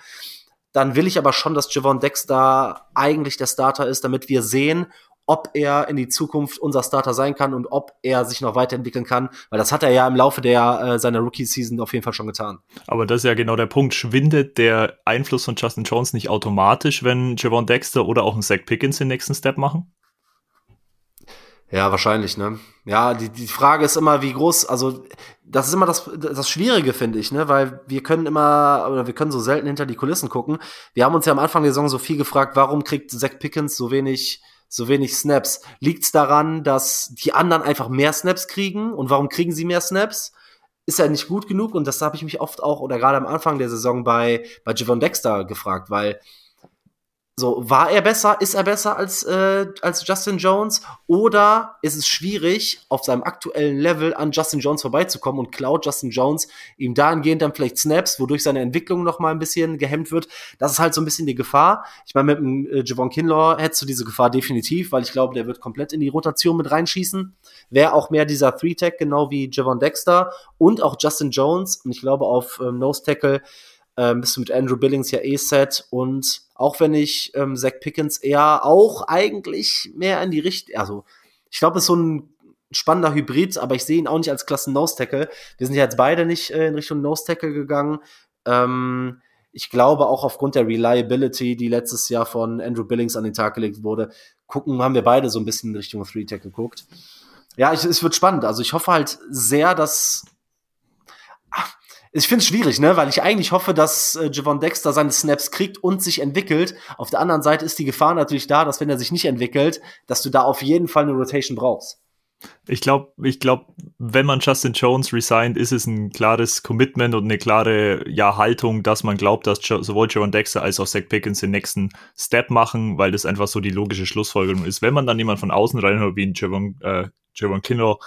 dann will ich aber schon, dass Javon Dexter eigentlich der Starter ist, damit wir sehen, ob er in die Zukunft unser Starter sein kann und ob er sich noch weiterentwickeln kann, weil das hat er ja im Laufe der äh, seiner Rookie-Season auf jeden Fall schon getan. Aber das ist ja genau der Punkt. Schwindet der Einfluss von Justin Jones nicht automatisch, wenn Javon Dexter oder auch ein Zach Pickens den nächsten Step machen? Ja, wahrscheinlich, ne? Ja, die, die Frage ist immer, wie groß, also das ist immer das, das Schwierige, finde ich, ne? Weil wir können immer, oder wir können so selten hinter die Kulissen gucken. Wir haben uns ja am Anfang der Saison so viel gefragt, warum kriegt Zach Pickens so wenig, so wenig Snaps? Liegt's daran, dass die anderen einfach mehr Snaps kriegen? Und warum kriegen sie mehr Snaps? Ist er nicht gut genug? Und das habe ich mich oft auch, oder gerade am Anfang der Saison bei, bei Javon Dexter gefragt, weil so, war er besser? Ist er besser als, äh, als Justin Jones? Oder ist es schwierig, auf seinem aktuellen Level an Justin Jones vorbeizukommen und klaut Justin Jones ihm dahingehend dann vielleicht Snaps, wodurch seine Entwicklung noch mal ein bisschen gehemmt wird? Das ist halt so ein bisschen die Gefahr. Ich meine, mit dem äh, Javon Kinlaw hättest du diese Gefahr definitiv, weil ich glaube, der wird komplett in die Rotation mit reinschießen. Wäre auch mehr dieser Three-Tag, genau wie Javon Dexter und auch Justin Jones. Und ich glaube, auf ähm, Nose-Tackle ähm, bist du mit Andrew Billings ja eh set und auch wenn ich ähm, Zach Pickens eher auch eigentlich mehr in die Richtung, also ich glaube, es ist so ein spannender Hybrid, aber ich sehe ihn auch nicht als Klassen Nose Tackle. Wir sind ja jetzt beide nicht äh, in Richtung Nose Tackle gegangen. Ähm, ich glaube auch aufgrund der Reliability, die letztes Jahr von Andrew Billings an den Tag gelegt wurde, gucken, haben wir beide so ein bisschen in Richtung Three Tackle geguckt. Ja, ich, es wird spannend. Also ich hoffe halt sehr, dass ich finde es schwierig, ne, weil ich eigentlich hoffe, dass äh, Javon Dexter seine Snaps kriegt und sich entwickelt. Auf der anderen Seite ist die Gefahr natürlich da, dass wenn er sich nicht entwickelt, dass du da auf jeden Fall eine Rotation brauchst. Ich glaube, ich glaube, wenn man Justin Jones resigned, ist es ein klares Commitment und eine klare ja, Haltung, dass man glaubt, dass jo sowohl Jaron Dexter als auch Zach Pickens den nächsten Step machen, weil das einfach so die logische Schlussfolgerung ist. Wenn man dann jemand von außen reinholt, wie ein Javon, äh, Javon Kinlaw,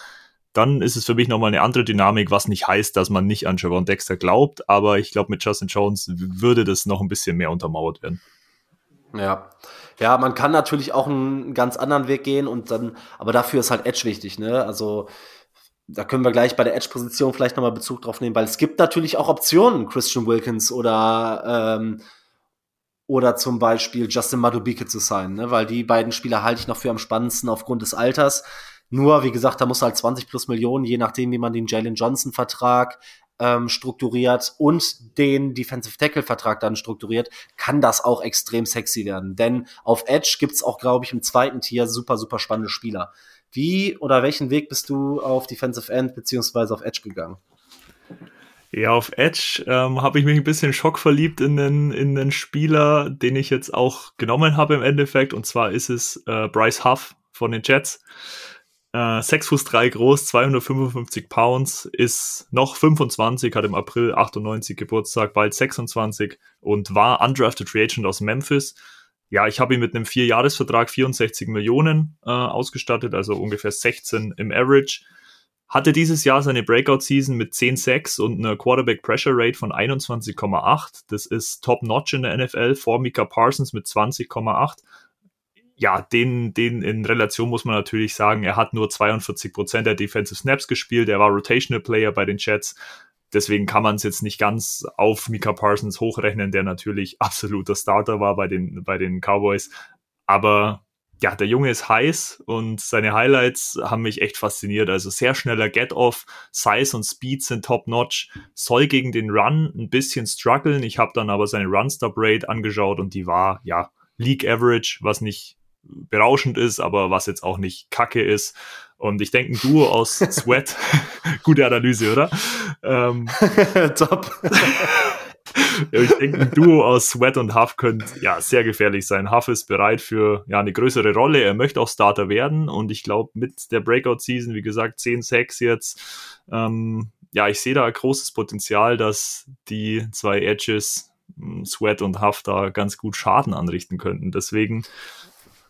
dann ist es für mich nochmal eine andere Dynamik, was nicht heißt, dass man nicht an Javon Dexter glaubt, aber ich glaube, mit Justin Jones würde das noch ein bisschen mehr untermauert werden. Ja. Ja, man kann natürlich auch einen ganz anderen Weg gehen und dann, aber dafür ist halt Edge wichtig, ne? Also, da können wir gleich bei der Edge-Position vielleicht nochmal Bezug drauf nehmen, weil es gibt natürlich auch Optionen, Christian Wilkins oder, ähm, oder zum Beispiel Justin Madubike zu sein, ne? weil die beiden Spieler halte ich noch für am spannendsten aufgrund des Alters. Nur, wie gesagt, da muss halt 20 plus Millionen, je nachdem, wie man den Jalen Johnson-Vertrag ähm, strukturiert und den Defensive Tackle-Vertrag dann strukturiert, kann das auch extrem sexy werden. Denn auf Edge gibt's auch, glaube ich, im zweiten Tier super, super spannende Spieler. Wie oder welchen Weg bist du auf Defensive End beziehungsweise auf Edge gegangen? Ja, auf Edge ähm, habe ich mich ein bisschen schockverliebt in den, in den Spieler, den ich jetzt auch genommen habe im Endeffekt. Und zwar ist es äh, Bryce Huff von den Jets. Äh, 6 Fuß 3 groß, 255 Pounds, ist noch 25, hat im April 98 Geburtstag, bald 26 und war undrafted Free Agent aus Memphis. Ja, ich habe ihn mit einem Vierjahresvertrag 64 Millionen äh, ausgestattet, also ungefähr 16 im Average. Hatte dieses Jahr seine Breakout-Season mit 10 Sacks und einer Quarterback Pressure Rate von 21,8. Das ist top-notch in der NFL vor Mika Parsons mit 20,8 ja, den, den in Relation muss man natürlich sagen, er hat nur 42 Prozent der Defensive Snaps gespielt, er war Rotational Player bei den Jets. Deswegen kann man es jetzt nicht ganz auf Mika Parsons hochrechnen, der natürlich absoluter Starter war bei den, bei den Cowboys. Aber ja, der Junge ist heiß und seine Highlights haben mich echt fasziniert. Also sehr schneller Get-Off, Size und Speed sind top-notch, soll gegen den Run ein bisschen strugglen. Ich habe dann aber seine Run-Stop-Rate angeschaut und die war, ja, League Average, was nicht berauschend ist, aber was jetzt auch nicht kacke ist. Und ich denke, ein Duo aus Sweat, gute Analyse, oder? Ähm, Top. ich denke, ein Duo aus Sweat und Huff könnte ja sehr gefährlich sein. Huff ist bereit für ja eine größere Rolle. Er möchte auch Starter werden und ich glaube, mit der Breakout-Season, wie gesagt, 10 Sacks jetzt, ähm, ja, ich sehe da großes Potenzial, dass die zwei Edges, hm, Sweat und Huff, da ganz gut Schaden anrichten könnten. Deswegen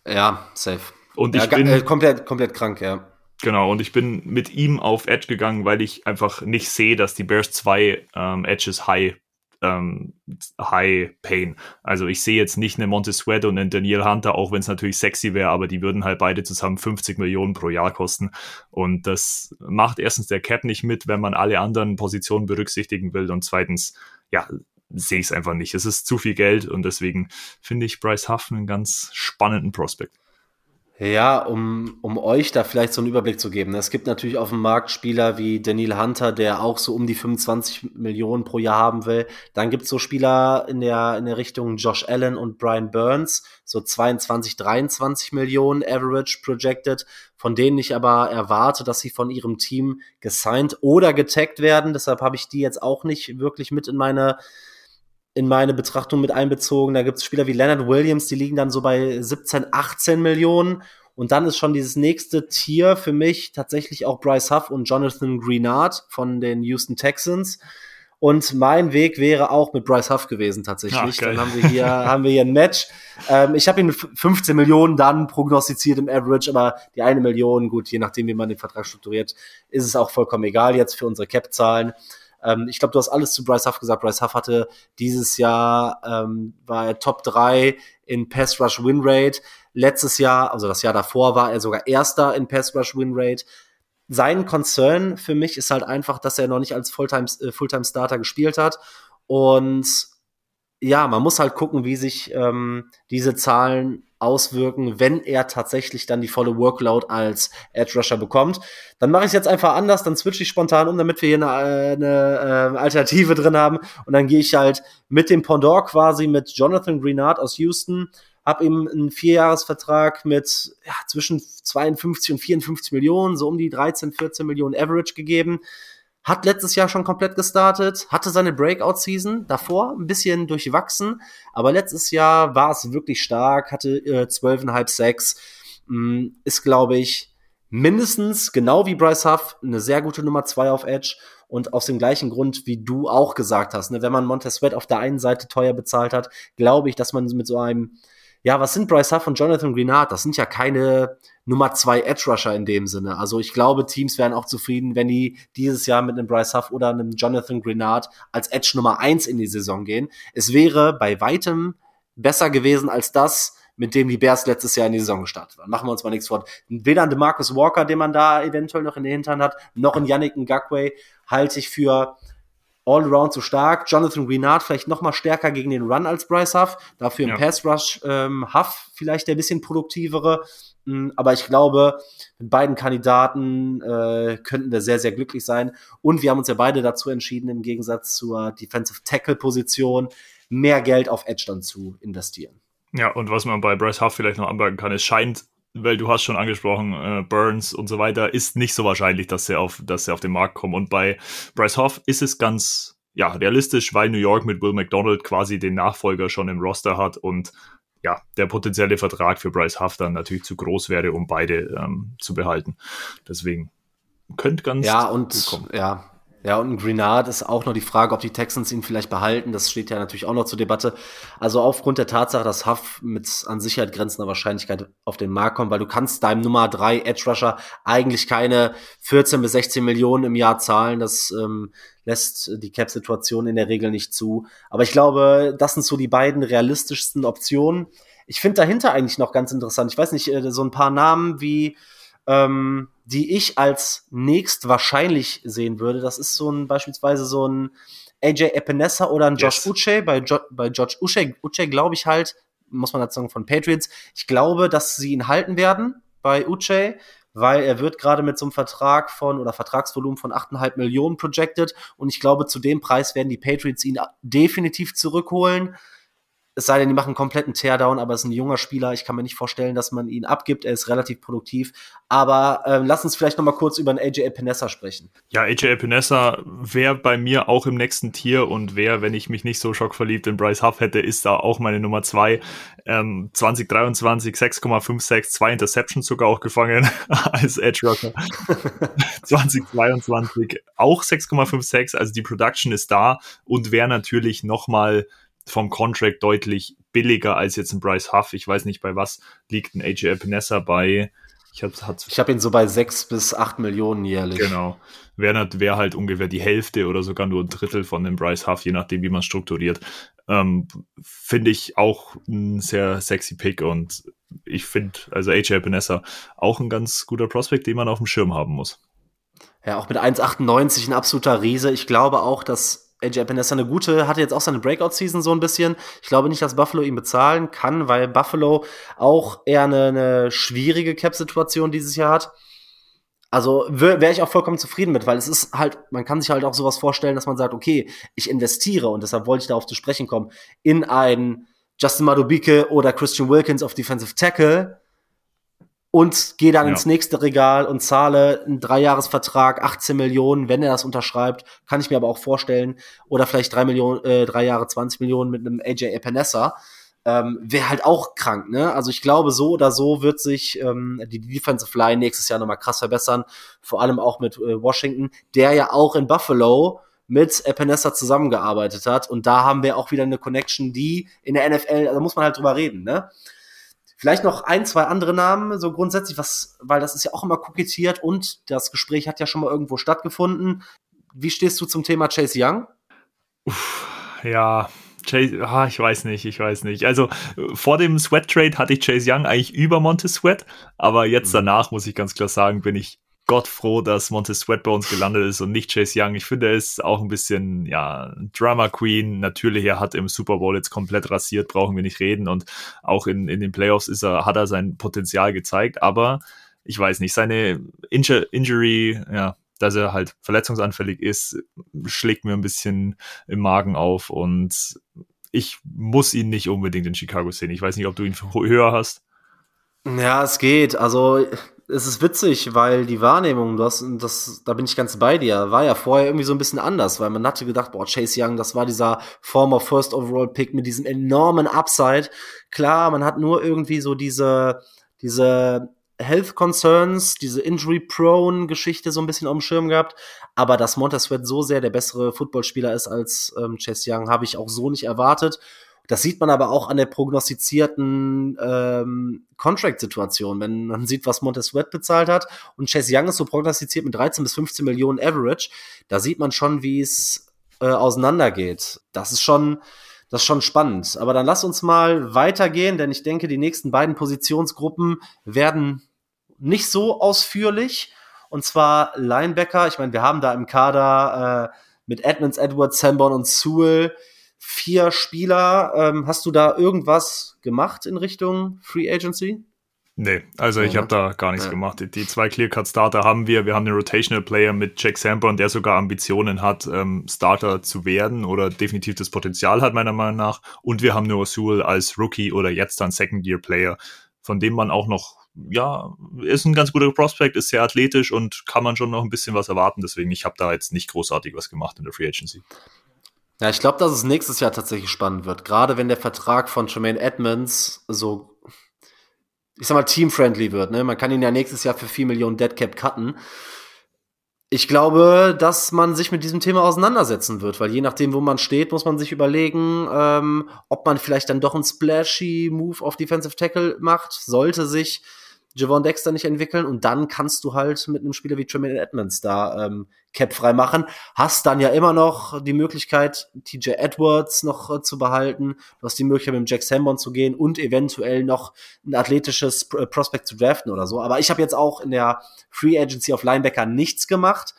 ja, safe. Und ich ja, bin äh, komplett, komplett krank, ja. Genau, und ich bin mit ihm auf Edge gegangen, weil ich einfach nicht sehe, dass die Bears zwei ähm, Edges high ähm, High Pain. Also ich sehe jetzt nicht eine Monte Sweat und einen Daniel Hunter, auch wenn es natürlich sexy wäre, aber die würden halt beide zusammen 50 Millionen pro Jahr kosten. Und das macht erstens der Cap nicht mit, wenn man alle anderen Positionen berücksichtigen will. Und zweitens, ja, sehe ich es einfach nicht. Es ist zu viel Geld und deswegen finde ich Bryce Huff einen ganz spannenden Prospekt. Ja, um, um euch da vielleicht so einen Überblick zu geben. Es gibt natürlich auf dem Markt Spieler wie Daniel Hunter, der auch so um die 25 Millionen pro Jahr haben will. Dann gibt es so Spieler in der, in der Richtung Josh Allen und Brian Burns, so 22, 23 Millionen Average projected, von denen ich aber erwarte, dass sie von ihrem Team gesigned oder getaggt werden. Deshalb habe ich die jetzt auch nicht wirklich mit in meine in meine Betrachtung mit einbezogen. Da gibt es Spieler wie Leonard Williams, die liegen dann so bei 17, 18 Millionen. Und dann ist schon dieses nächste Tier für mich tatsächlich auch Bryce Huff und Jonathan Greenard von den Houston Texans. Und mein Weg wäre auch mit Bryce Huff gewesen tatsächlich. Ach, dann haben wir hier, haben wir hier ein Match. Ähm, ich habe ihn mit 15 Millionen dann prognostiziert im Average, aber die eine Million, gut, je nachdem, wie man den Vertrag strukturiert, ist es auch vollkommen egal jetzt für unsere Cap-Zahlen. Ähm, ich glaube, du hast alles zu Bryce Huff gesagt. Bryce Huff hatte dieses Jahr, ähm, war er Top 3 in Pass Rush Win Rate. Letztes Jahr, also das Jahr davor, war er sogar Erster in Pass Rush Win Rate. Sein Concern für mich ist halt einfach, dass er noch nicht als Fulltime, äh, Fulltime Starter gespielt hat. Und ja, man muss halt gucken, wie sich ähm, diese Zahlen auswirken, wenn er tatsächlich dann die volle Workload als Edge Rusher bekommt. Dann mache ich es jetzt einfach anders, dann switche ich spontan um, damit wir hier eine, eine äh, Alternative drin haben. Und dann gehe ich halt mit dem Pendant quasi mit Jonathan Greenard aus Houston, habe ihm einen Vierjahresvertrag mit ja, zwischen 52 und 54 Millionen, so um die 13, 14 Millionen Average gegeben hat letztes Jahr schon komplett gestartet, hatte seine Breakout-Season davor ein bisschen durchwachsen, aber letztes Jahr war es wirklich stark, hatte äh, 12,5 Sacks, mm, ist, glaube ich, mindestens, genau wie Bryce Huff, eine sehr gute Nummer zwei auf Edge und aus dem gleichen Grund, wie du auch gesagt hast, ne, wenn man Montez auf der einen Seite teuer bezahlt hat, glaube ich, dass man mit so einem ja, was sind Bryce Huff und Jonathan Greenard? Das sind ja keine Nummer zwei Edge Rusher in dem Sinne. Also ich glaube, Teams wären auch zufrieden, wenn die dieses Jahr mit einem Bryce Huff oder einem Jonathan Greenard als Edge Nummer eins in die Saison gehen. Es wäre bei weitem besser gewesen als das, mit dem die Bears letztes Jahr in die Saison gestartet waren. Machen wir uns mal nichts vor. Weder ein DeMarcus Walker, den man da eventuell noch in den Hintern hat, noch ein Yannick Ngakwe halte ich für Allround so stark. Jonathan Greenard vielleicht noch mal stärker gegen den Run als Bryce Huff. Dafür im ja. Pass Rush ähm, Huff vielleicht der bisschen produktivere. Aber ich glaube, mit beiden Kandidaten äh, könnten wir sehr, sehr glücklich sein. Und wir haben uns ja beide dazu entschieden, im Gegensatz zur Defensive Tackle Position mehr Geld auf Edge dann zu investieren. Ja, und was man bei Bryce Huff vielleicht noch anmerken kann, es scheint weil du hast schon angesprochen, äh, Burns und so weiter, ist nicht so wahrscheinlich, dass sie auf, dass sie auf den Markt kommen. Und bei Bryce Hoff ist es ganz, ja, realistisch, weil New York mit Will McDonald quasi den Nachfolger schon im Roster hat und ja, der potenzielle Vertrag für Bryce Huff dann natürlich zu groß wäre, um beide ähm, zu behalten. Deswegen könnte ganz ja und kommen. ja ja, und ein Grenard ist auch noch die Frage, ob die Texans ihn vielleicht behalten. Das steht ja natürlich auch noch zur Debatte. Also aufgrund der Tatsache, dass Huff mit an Sicherheit grenzender Wahrscheinlichkeit auf den Markt kommt, weil du kannst deinem Nummer drei Edge Rusher eigentlich keine 14 bis 16 Millionen im Jahr zahlen. Das ähm, lässt die Cap-Situation in der Regel nicht zu. Aber ich glaube, das sind so die beiden realistischsten Optionen. Ich finde dahinter eigentlich noch ganz interessant. Ich weiß nicht, äh, so ein paar Namen wie ähm, die ich als nächst wahrscheinlich sehen würde. Das ist so ein beispielsweise so ein AJ Epinesa oder ein Josh yes. Uche. Bei, jo bei George Uche, Uche glaube ich halt, muss man dazu sagen, von Patriots. Ich glaube, dass sie ihn halten werden bei Uche, weil er wird gerade mit so einem Vertrag von oder Vertragsvolumen von 8,5 Millionen projected und ich glaube, zu dem Preis werden die Patriots ihn definitiv zurückholen. Es sei denn, die machen einen kompletten Teardown, aber es ist ein junger Spieler. Ich kann mir nicht vorstellen, dass man ihn abgibt. Er ist relativ produktiv. Aber äh, lass uns vielleicht noch mal kurz über einen AJ Epinesa sprechen. Ja, AJ Epinesa wäre bei mir auch im nächsten Tier und wäre, wenn ich mich nicht so schockverliebt in Bryce Huff hätte, ist da auch meine Nummer zwei. Ähm, 2023 6,56, zwei Interceptions sogar auch gefangen als Edge Rusher. 2022 auch 6,56, also die Production ist da und wäre natürlich noch mal vom Contract deutlich billiger als jetzt ein Bryce Huff. Ich weiß nicht, bei was liegt ein AJ Epinesa bei. Ich habe hab ihn so bei sechs bis acht Millionen jährlich. Genau. Wäre wär halt ungefähr die Hälfte oder sogar nur ein Drittel von dem Bryce Huff, je nachdem, wie man strukturiert. Ähm, finde ich auch ein sehr sexy Pick und ich finde, also AJ Epinesa auch ein ganz guter Prospect, den man auf dem Schirm haben muss. Ja, auch mit 1,98 ein absoluter Riese. Ich glaube auch, dass AJ Epinesa eine gute, hatte jetzt auch seine Breakout-Season so ein bisschen. Ich glaube nicht, dass Buffalo ihn bezahlen kann, weil Buffalo auch eher eine, eine schwierige Cap-Situation dieses Jahr hat. Also wäre ich auch vollkommen zufrieden mit, weil es ist halt, man kann sich halt auch sowas vorstellen, dass man sagt, okay, ich investiere und deshalb wollte ich darauf zu sprechen kommen, in einen Justin Madubike oder Christian Wilkins auf Defensive Tackle, und gehe dann ja. ins nächste Regal und zahle einen Dreijahresvertrag, 18 Millionen, wenn er das unterschreibt, kann ich mir aber auch vorstellen, oder vielleicht drei Millionen, äh, drei Jahre 20 Millionen mit einem AJ Epinesa, ähm, wäre halt auch krank, ne? Also ich glaube, so oder so wird sich ähm, die Defensive Line nächstes Jahr nochmal krass verbessern, vor allem auch mit äh, Washington, der ja auch in Buffalo mit Epinesa zusammengearbeitet hat und da haben wir auch wieder eine Connection, die in der NFL, da also muss man halt drüber reden, ne? Vielleicht noch ein, zwei andere Namen, so grundsätzlich, was, weil das ist ja auch immer kokettiert und das Gespräch hat ja schon mal irgendwo stattgefunden. Wie stehst du zum Thema Chase Young? Uff, ja, Chase, ah, ich weiß nicht, ich weiß nicht. Also vor dem Sweat Trade hatte ich Chase Young eigentlich über Montez Sweat, aber jetzt mhm. danach muss ich ganz klar sagen, bin ich Gott froh, dass Montez Sweat bei uns gelandet ist und nicht Chase Young. Ich finde, er ist auch ein bisschen, ja, Drama Queen. Natürlich, er hat im Super Bowl jetzt komplett rasiert, brauchen wir nicht reden. Und auch in, in den Playoffs ist er, hat er sein Potenzial gezeigt. Aber ich weiß nicht, seine Injur Injury, ja, dass er halt verletzungsanfällig ist, schlägt mir ein bisschen im Magen auf und ich muss ihn nicht unbedingt in Chicago sehen. Ich weiß nicht, ob du ihn höher hast. Ja, es geht. Also es ist witzig, weil die Wahrnehmung, du hast, das, da bin ich ganz bei dir, war ja vorher irgendwie so ein bisschen anders, weil man hatte gedacht, boah, Chase Young, das war dieser former First Overall Pick mit diesem enormen Upside. Klar, man hat nur irgendwie so diese, diese Health Concerns, diese Injury-Prone-Geschichte so ein bisschen auf dem Schirm gehabt. Aber dass Montez Sweat so sehr der bessere Footballspieler ist als ähm, Chase Young, habe ich auch so nicht erwartet. Das sieht man aber auch an der prognostizierten ähm, Contract-Situation. Wenn man sieht, was Montez Sweat bezahlt hat und Chase Young ist so prognostiziert mit 13 bis 15 Millionen Average, da sieht man schon, wie es äh, auseinandergeht. Das ist schon, das ist schon spannend. Aber dann lass uns mal weitergehen, denn ich denke, die nächsten beiden Positionsgruppen werden nicht so ausführlich. Und zwar Linebacker. Ich meine, wir haben da im Kader äh, mit Edmonds, Edwards, Sanborn und Sewell vier Spieler. Ähm, hast du da irgendwas gemacht in Richtung Free Agency? Nee, also ich habe da gar nichts ja. gemacht. Die, die zwei Clear-Cut-Starter haben wir. Wir haben einen Rotational-Player mit Jack Sanborn, der sogar Ambitionen hat, ähm, Starter zu werden oder definitiv das Potenzial hat, meiner Meinung nach. Und wir haben Noah Sewell als Rookie oder jetzt dann Second-Year-Player, von dem man auch noch, ja, ist ein ganz guter Prospect, ist sehr athletisch und kann man schon noch ein bisschen was erwarten. Deswegen, ich habe da jetzt nicht großartig was gemacht in der Free Agency. Ja, ich glaube, dass es nächstes Jahr tatsächlich spannend wird. Gerade wenn der Vertrag von Jermaine Edmonds so, ich sag mal, team-friendly wird. Ne? Man kann ihn ja nächstes Jahr für 4 Millionen Deadcap cutten. Ich glaube, dass man sich mit diesem Thema auseinandersetzen wird, weil je nachdem, wo man steht, muss man sich überlegen, ähm, ob man vielleicht dann doch einen splashy Move auf Defensive Tackle macht. Sollte sich Javon Dexter nicht entwickeln und dann kannst du halt mit einem Spieler wie Tremaine Edmonds da ähm, Cap frei machen. Hast dann ja immer noch die Möglichkeit, TJ Edwards noch äh, zu behalten. Du hast die Möglichkeit, mit dem Jack Sambon zu gehen und eventuell noch ein athletisches äh, Prospect zu draften oder so. Aber ich habe jetzt auch in der Free Agency auf Linebacker nichts gemacht.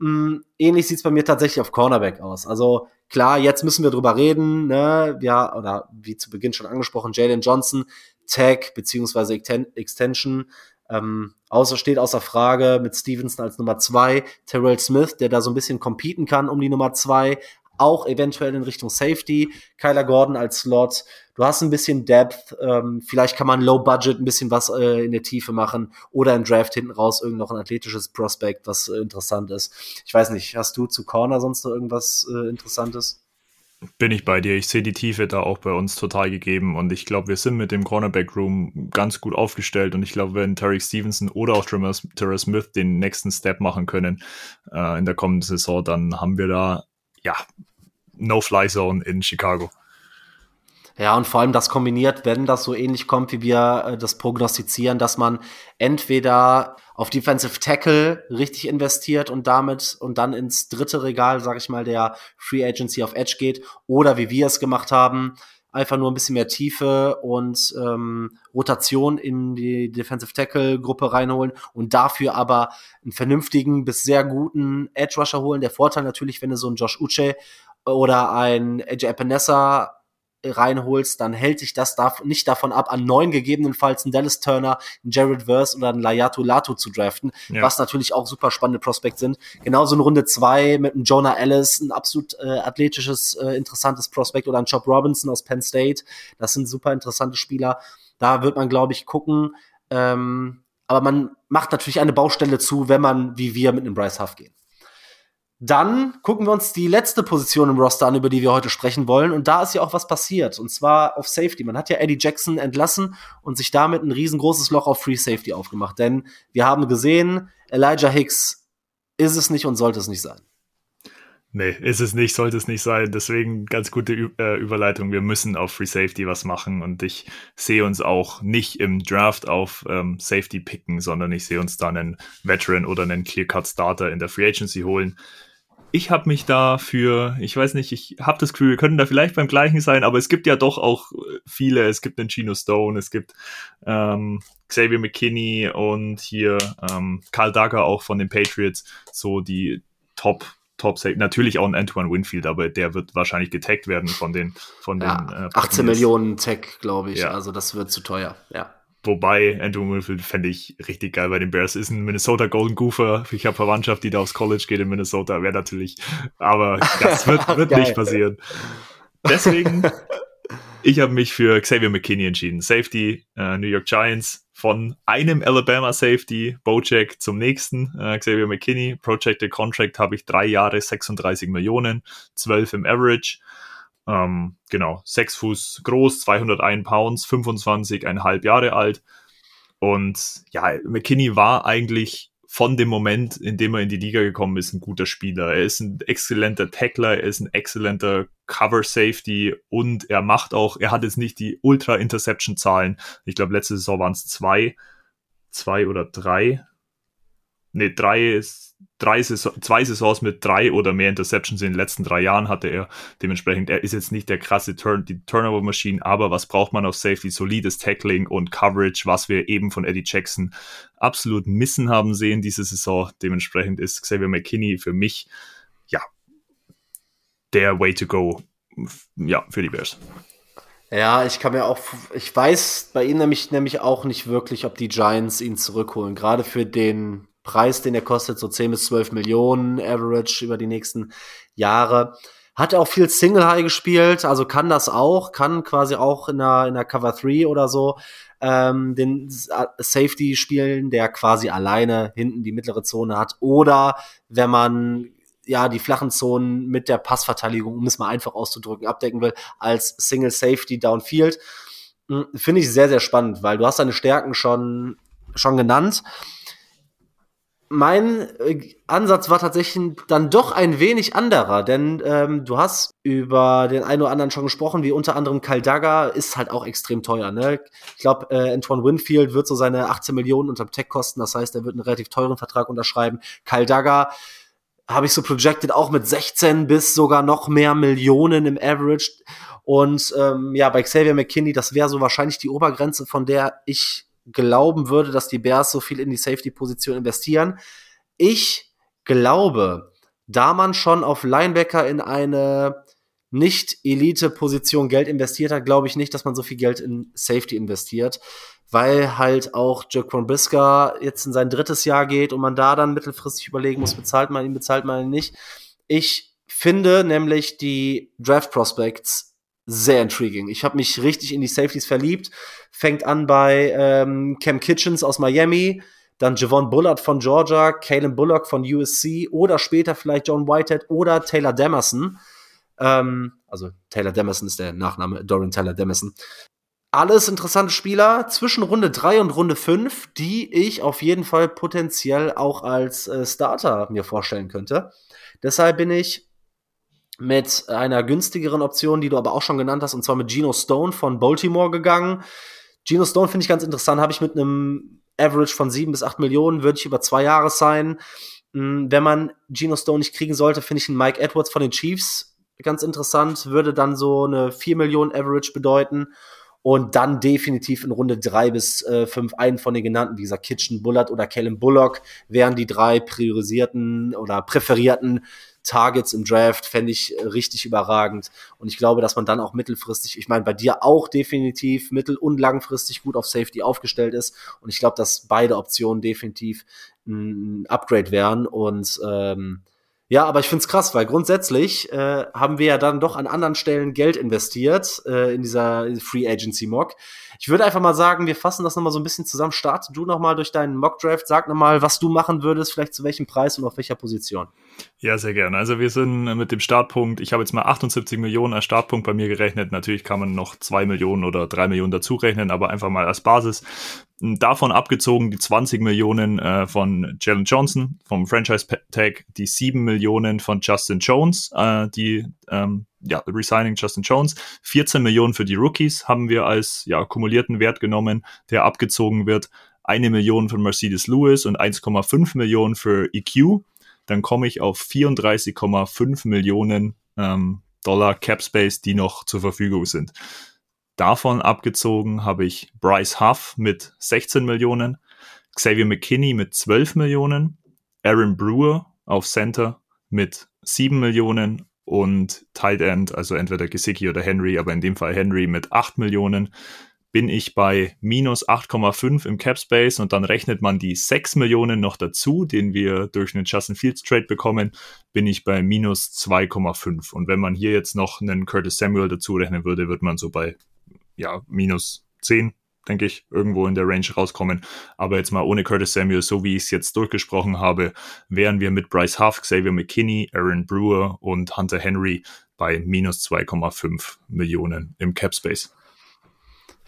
Ähm, ähnlich sieht's bei mir tatsächlich auf Cornerback aus. Also klar, jetzt müssen wir drüber reden, ne? Ja, oder wie zu Beginn schon angesprochen, Jalen Johnson Tag beziehungsweise Extension. Ähm, außer steht außer Frage mit Stevenson als Nummer zwei, Terrell Smith, der da so ein bisschen competen kann um die Nummer zwei, auch eventuell in Richtung Safety, Kyler Gordon als Slot. Du hast ein bisschen Depth, ähm, vielleicht kann man Low Budget ein bisschen was äh, in der Tiefe machen oder im Draft hinten raus irgend noch ein athletisches Prospect, was äh, interessant ist. Ich weiß nicht, hast du zu Corner sonst noch irgendwas äh, Interessantes? Bin ich bei dir. Ich sehe die Tiefe da auch bei uns total gegeben und ich glaube, wir sind mit dem Cornerback Room ganz gut aufgestellt und ich glaube, wenn Tarek Stevenson oder auch Terrell Smith den nächsten Step machen können äh, in der kommenden Saison, dann haben wir da ja No-Fly-Zone in Chicago. Ja, und vor allem das kombiniert, wenn das so ähnlich kommt, wie wir äh, das prognostizieren, dass man entweder auf Defensive Tackle richtig investiert und damit und dann ins dritte Regal, sag ich mal, der Free Agency auf Edge geht, oder wie wir es gemacht haben, einfach nur ein bisschen mehr Tiefe und ähm, Rotation in die Defensive Tackle Gruppe reinholen und dafür aber einen vernünftigen bis sehr guten Edge Rusher holen. Der Vorteil natürlich, wenn du so einen Josh Uche oder ein AJ Epinesa reinholst, dann hält sich das darf, nicht davon ab, an neun gegebenenfalls einen Dallas Turner, einen Jared Verse oder einen Layatu Latu zu draften, ja. was natürlich auch super spannende Prospects sind. Genauso in Runde zwei mit einem Jonah Ellis, ein absolut äh, athletisches, äh, interessantes Prospect oder ein Job Robinson aus Penn State. Das sind super interessante Spieler. Da wird man, glaube ich, gucken. Ähm, aber man macht natürlich eine Baustelle zu, wenn man, wie wir, mit einem Bryce Huff gehen. Dann gucken wir uns die letzte Position im Roster an, über die wir heute sprechen wollen. Und da ist ja auch was passiert. Und zwar auf Safety. Man hat ja Eddie Jackson entlassen und sich damit ein riesengroßes Loch auf Free Safety aufgemacht. Denn wir haben gesehen, Elijah Hicks ist es nicht und sollte es nicht sein. Nee, ist es nicht, sollte es nicht sein. Deswegen ganz gute Ü äh, Überleitung. Wir müssen auf Free Safety was machen und ich sehe uns auch nicht im Draft auf ähm, Safety picken, sondern ich sehe uns dann einen Veteran oder einen Clear-Cut Starter in der Free Agency holen ich habe mich da für, ich weiß nicht, ich habe das Gefühl, wir können da vielleicht beim gleichen sein, aber es gibt ja doch auch viele. Es gibt den Gino Stone, es gibt ähm, Xavier McKinney und hier ähm, Karl Dagger auch von den Patriots, so die Top Top. Natürlich auch ein Antoine Winfield, aber der wird wahrscheinlich getaggt werden von den von ja, den äh, 18 Millionen Tag, glaube ich. Ja. Also das wird zu teuer. Ja. Wobei Andrew Winfield fände ich richtig geil bei den Bears. Ist ein Minnesota Golden Goofer. Ich habe Verwandtschaft, die da aufs College geht in Minnesota. Wäre natürlich, aber das wird, wird nicht passieren. Deswegen, ich habe mich für Xavier McKinney entschieden. Safety, äh, New York Giants. Von einem Alabama Safety, Bojack, zum nächsten, äh, Xavier McKinney. Projected Contract habe ich drei Jahre, 36 Millionen, 12 im Average. Ähm, genau, sechs Fuß groß, 201 Pounds, 25,5 Jahre alt. Und ja, McKinney war eigentlich von dem Moment, in dem er in die Liga gekommen ist, ein guter Spieler. Er ist ein exzellenter Tackler, er ist ein exzellenter Cover Safety und er macht auch, er hat jetzt nicht die Ultra Interception Zahlen. Ich glaube, letzte Saison waren es zwei, zwei oder drei. Ne, drei drei Saison, zwei Saisons mit drei oder mehr Interceptions in den letzten drei Jahren hatte er. Dementsprechend, er ist jetzt nicht der krasse Turn, die Turnover-Maschine, aber was braucht man auf Safety? Solides Tackling und Coverage, was wir eben von Eddie Jackson absolut missen haben sehen diese Saison. Dementsprechend ist Xavier McKinney für mich, ja, der Way to go, ja, für die Bears. Ja, ich kann mir auch, ich weiß bei ihm nämlich, nämlich auch nicht wirklich, ob die Giants ihn zurückholen. Gerade für den Preis, den er kostet, so 10 bis 12 Millionen Average über die nächsten Jahre. Hat auch viel Single High gespielt, also kann das auch, kann quasi auch in der, in der Cover 3 oder so ähm, den Safety spielen, der quasi alleine hinten die mittlere Zone hat. Oder wenn man ja die flachen Zonen mit der Passverteidigung, um es mal einfach auszudrücken, abdecken will, als Single Safety Downfield. Hm, finde ich sehr, sehr spannend, weil du hast deine Stärken schon, schon genannt mein äh, Ansatz war tatsächlich dann doch ein wenig anderer, denn ähm, du hast über den einen oder anderen schon gesprochen, wie unter anderem Kaldaga ist halt auch extrem teuer. Ne? Ich glaube, äh, Antoine Winfield wird so seine 18 Millionen unterm Tech kosten, das heißt, er wird einen relativ teuren Vertrag unterschreiben. Kaldaga habe ich so projected auch mit 16 bis sogar noch mehr Millionen im Average. Und ähm, ja, bei Xavier McKinney, das wäre so wahrscheinlich die Obergrenze, von der ich glauben würde, dass die Bears so viel in die Safety-Position investieren. Ich glaube, da man schon auf Linebacker in eine nicht Elite-Position Geld investiert hat, glaube ich nicht, dass man so viel Geld in Safety investiert, weil halt auch Jaquan Brisker jetzt in sein drittes Jahr geht und man da dann mittelfristig überlegen muss, bezahlt man ihn, bezahlt man ihn nicht. Ich finde nämlich die Draft Prospects sehr intriguing. Ich habe mich richtig in die Safeties verliebt. Fängt an bei ähm, Cam Kitchens aus Miami, dann Javon Bullard von Georgia, Kalen Bullock von USC oder später vielleicht John Whitehead oder Taylor Demerson. Ähm, also Taylor Demerson ist der Nachname, Dorian Taylor Demerson. Alles interessante Spieler zwischen Runde 3 und Runde 5, die ich auf jeden Fall potenziell auch als äh, Starter mir vorstellen könnte. Deshalb bin ich mit einer günstigeren Option, die du aber auch schon genannt hast, und zwar mit Geno Stone von Baltimore gegangen. Geno Stone finde ich ganz interessant, habe ich mit einem Average von sieben bis acht Millionen, würde ich über zwei Jahre sein. Hm, wenn man Geno Stone nicht kriegen sollte, finde ich einen Mike Edwards von den Chiefs ganz interessant, würde dann so eine vier Millionen Average bedeuten. Und dann definitiv in Runde drei bis äh, einen von den genannten, wie gesagt, Kitchen Bullard oder Kellen Bullock, wären die drei priorisierten oder präferierten Targets im Draft fände ich äh, richtig überragend. Und ich glaube, dass man dann auch mittelfristig, ich meine, bei dir auch definitiv mittel- und langfristig gut auf Safety aufgestellt ist. Und ich glaube, dass beide Optionen definitiv ein Upgrade wären. Und ähm, ja, aber ich find's krass, weil grundsätzlich äh, haben wir ja dann doch an anderen Stellen Geld investiert äh, in dieser Free Agency Mock. Ich würde einfach mal sagen, wir fassen das nochmal so ein bisschen zusammen. Starte du nochmal durch deinen Mock Draft, sag nochmal, was du machen würdest, vielleicht zu welchem Preis und auf welcher Position. Ja, sehr gerne. Also wir sind mit dem Startpunkt, ich habe jetzt mal 78 Millionen als Startpunkt bei mir gerechnet. Natürlich kann man noch zwei Millionen oder drei Millionen dazu rechnen, aber einfach mal als Basis. Davon abgezogen die 20 Millionen äh, von Jalen Johnson vom Franchise Tag, die 7 Millionen von Justin Jones, äh, die ähm, ja, Resigning Justin Jones, 14 Millionen für die Rookies haben wir als ja, kumulierten Wert genommen, der abgezogen wird. Eine Million von Mercedes Lewis und 1,5 Millionen für EQ dann komme ich auf 34,5 Millionen ähm, Dollar Cap Space, die noch zur Verfügung sind. Davon abgezogen habe ich Bryce Huff mit 16 Millionen, Xavier McKinney mit 12 Millionen, Aaron Brewer auf Center mit 7 Millionen und Tight End, also entweder Gesicki oder Henry, aber in dem Fall Henry mit 8 Millionen, bin ich bei minus 8,5 im Cap Space und dann rechnet man die 6 Millionen noch dazu, den wir durch einen Justin Fields Trade bekommen, bin ich bei minus 2,5. Und wenn man hier jetzt noch einen Curtis Samuel dazu rechnen würde, wird man so bei ja, minus 10, denke ich, irgendwo in der Range rauskommen. Aber jetzt mal ohne Curtis Samuel, so wie ich es jetzt durchgesprochen habe, wären wir mit Bryce Huff, Xavier McKinney, Aaron Brewer und Hunter Henry bei minus 2,5 Millionen im Cap Space.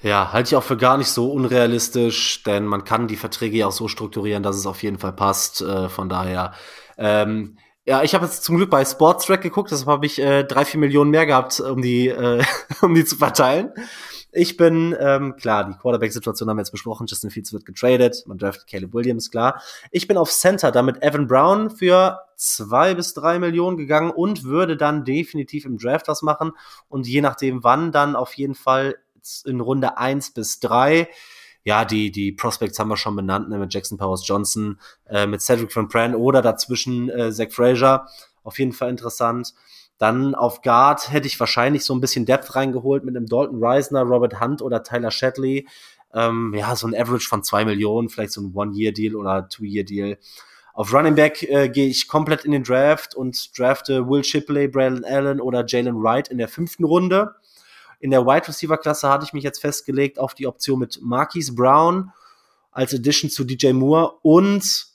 Ja, halte ich auch für gar nicht so unrealistisch, denn man kann die Verträge ja auch so strukturieren, dass es auf jeden Fall passt. Äh, von daher, ähm, ja, ich habe jetzt zum Glück bei Sports Track geguckt, deshalb habe ich äh, drei, vier Millionen mehr gehabt, um die, äh, um die zu verteilen. Ich bin, ähm, klar, die Quarterback-Situation haben wir jetzt besprochen. Justin Fields wird getradet. Man draftet Caleb Williams, klar. Ich bin auf Center, damit Evan Brown für zwei bis drei Millionen gegangen und würde dann definitiv im Draft was machen. Und je nachdem wann, dann auf jeden Fall in Runde eins bis drei. Ja, die, die Prospects haben wir schon benannt, ne, mit Jackson Powers Johnson, äh, mit Cedric Van Pran oder dazwischen äh, Zach Frazier. Auf jeden Fall interessant. Dann auf Guard hätte ich wahrscheinlich so ein bisschen Depth reingeholt mit einem Dalton Reisner, Robert Hunt oder Tyler Shatley. Ähm, ja, so ein Average von zwei Millionen, vielleicht so ein One-Year-Deal oder Two-Year-Deal. Auf Running Back äh, gehe ich komplett in den Draft und drafte Will Shipley, Brandon Allen oder Jalen Wright in der fünften Runde. In der Wide Receiver Klasse hatte ich mich jetzt festgelegt auf die Option mit Marquise Brown als Addition zu DJ Moore und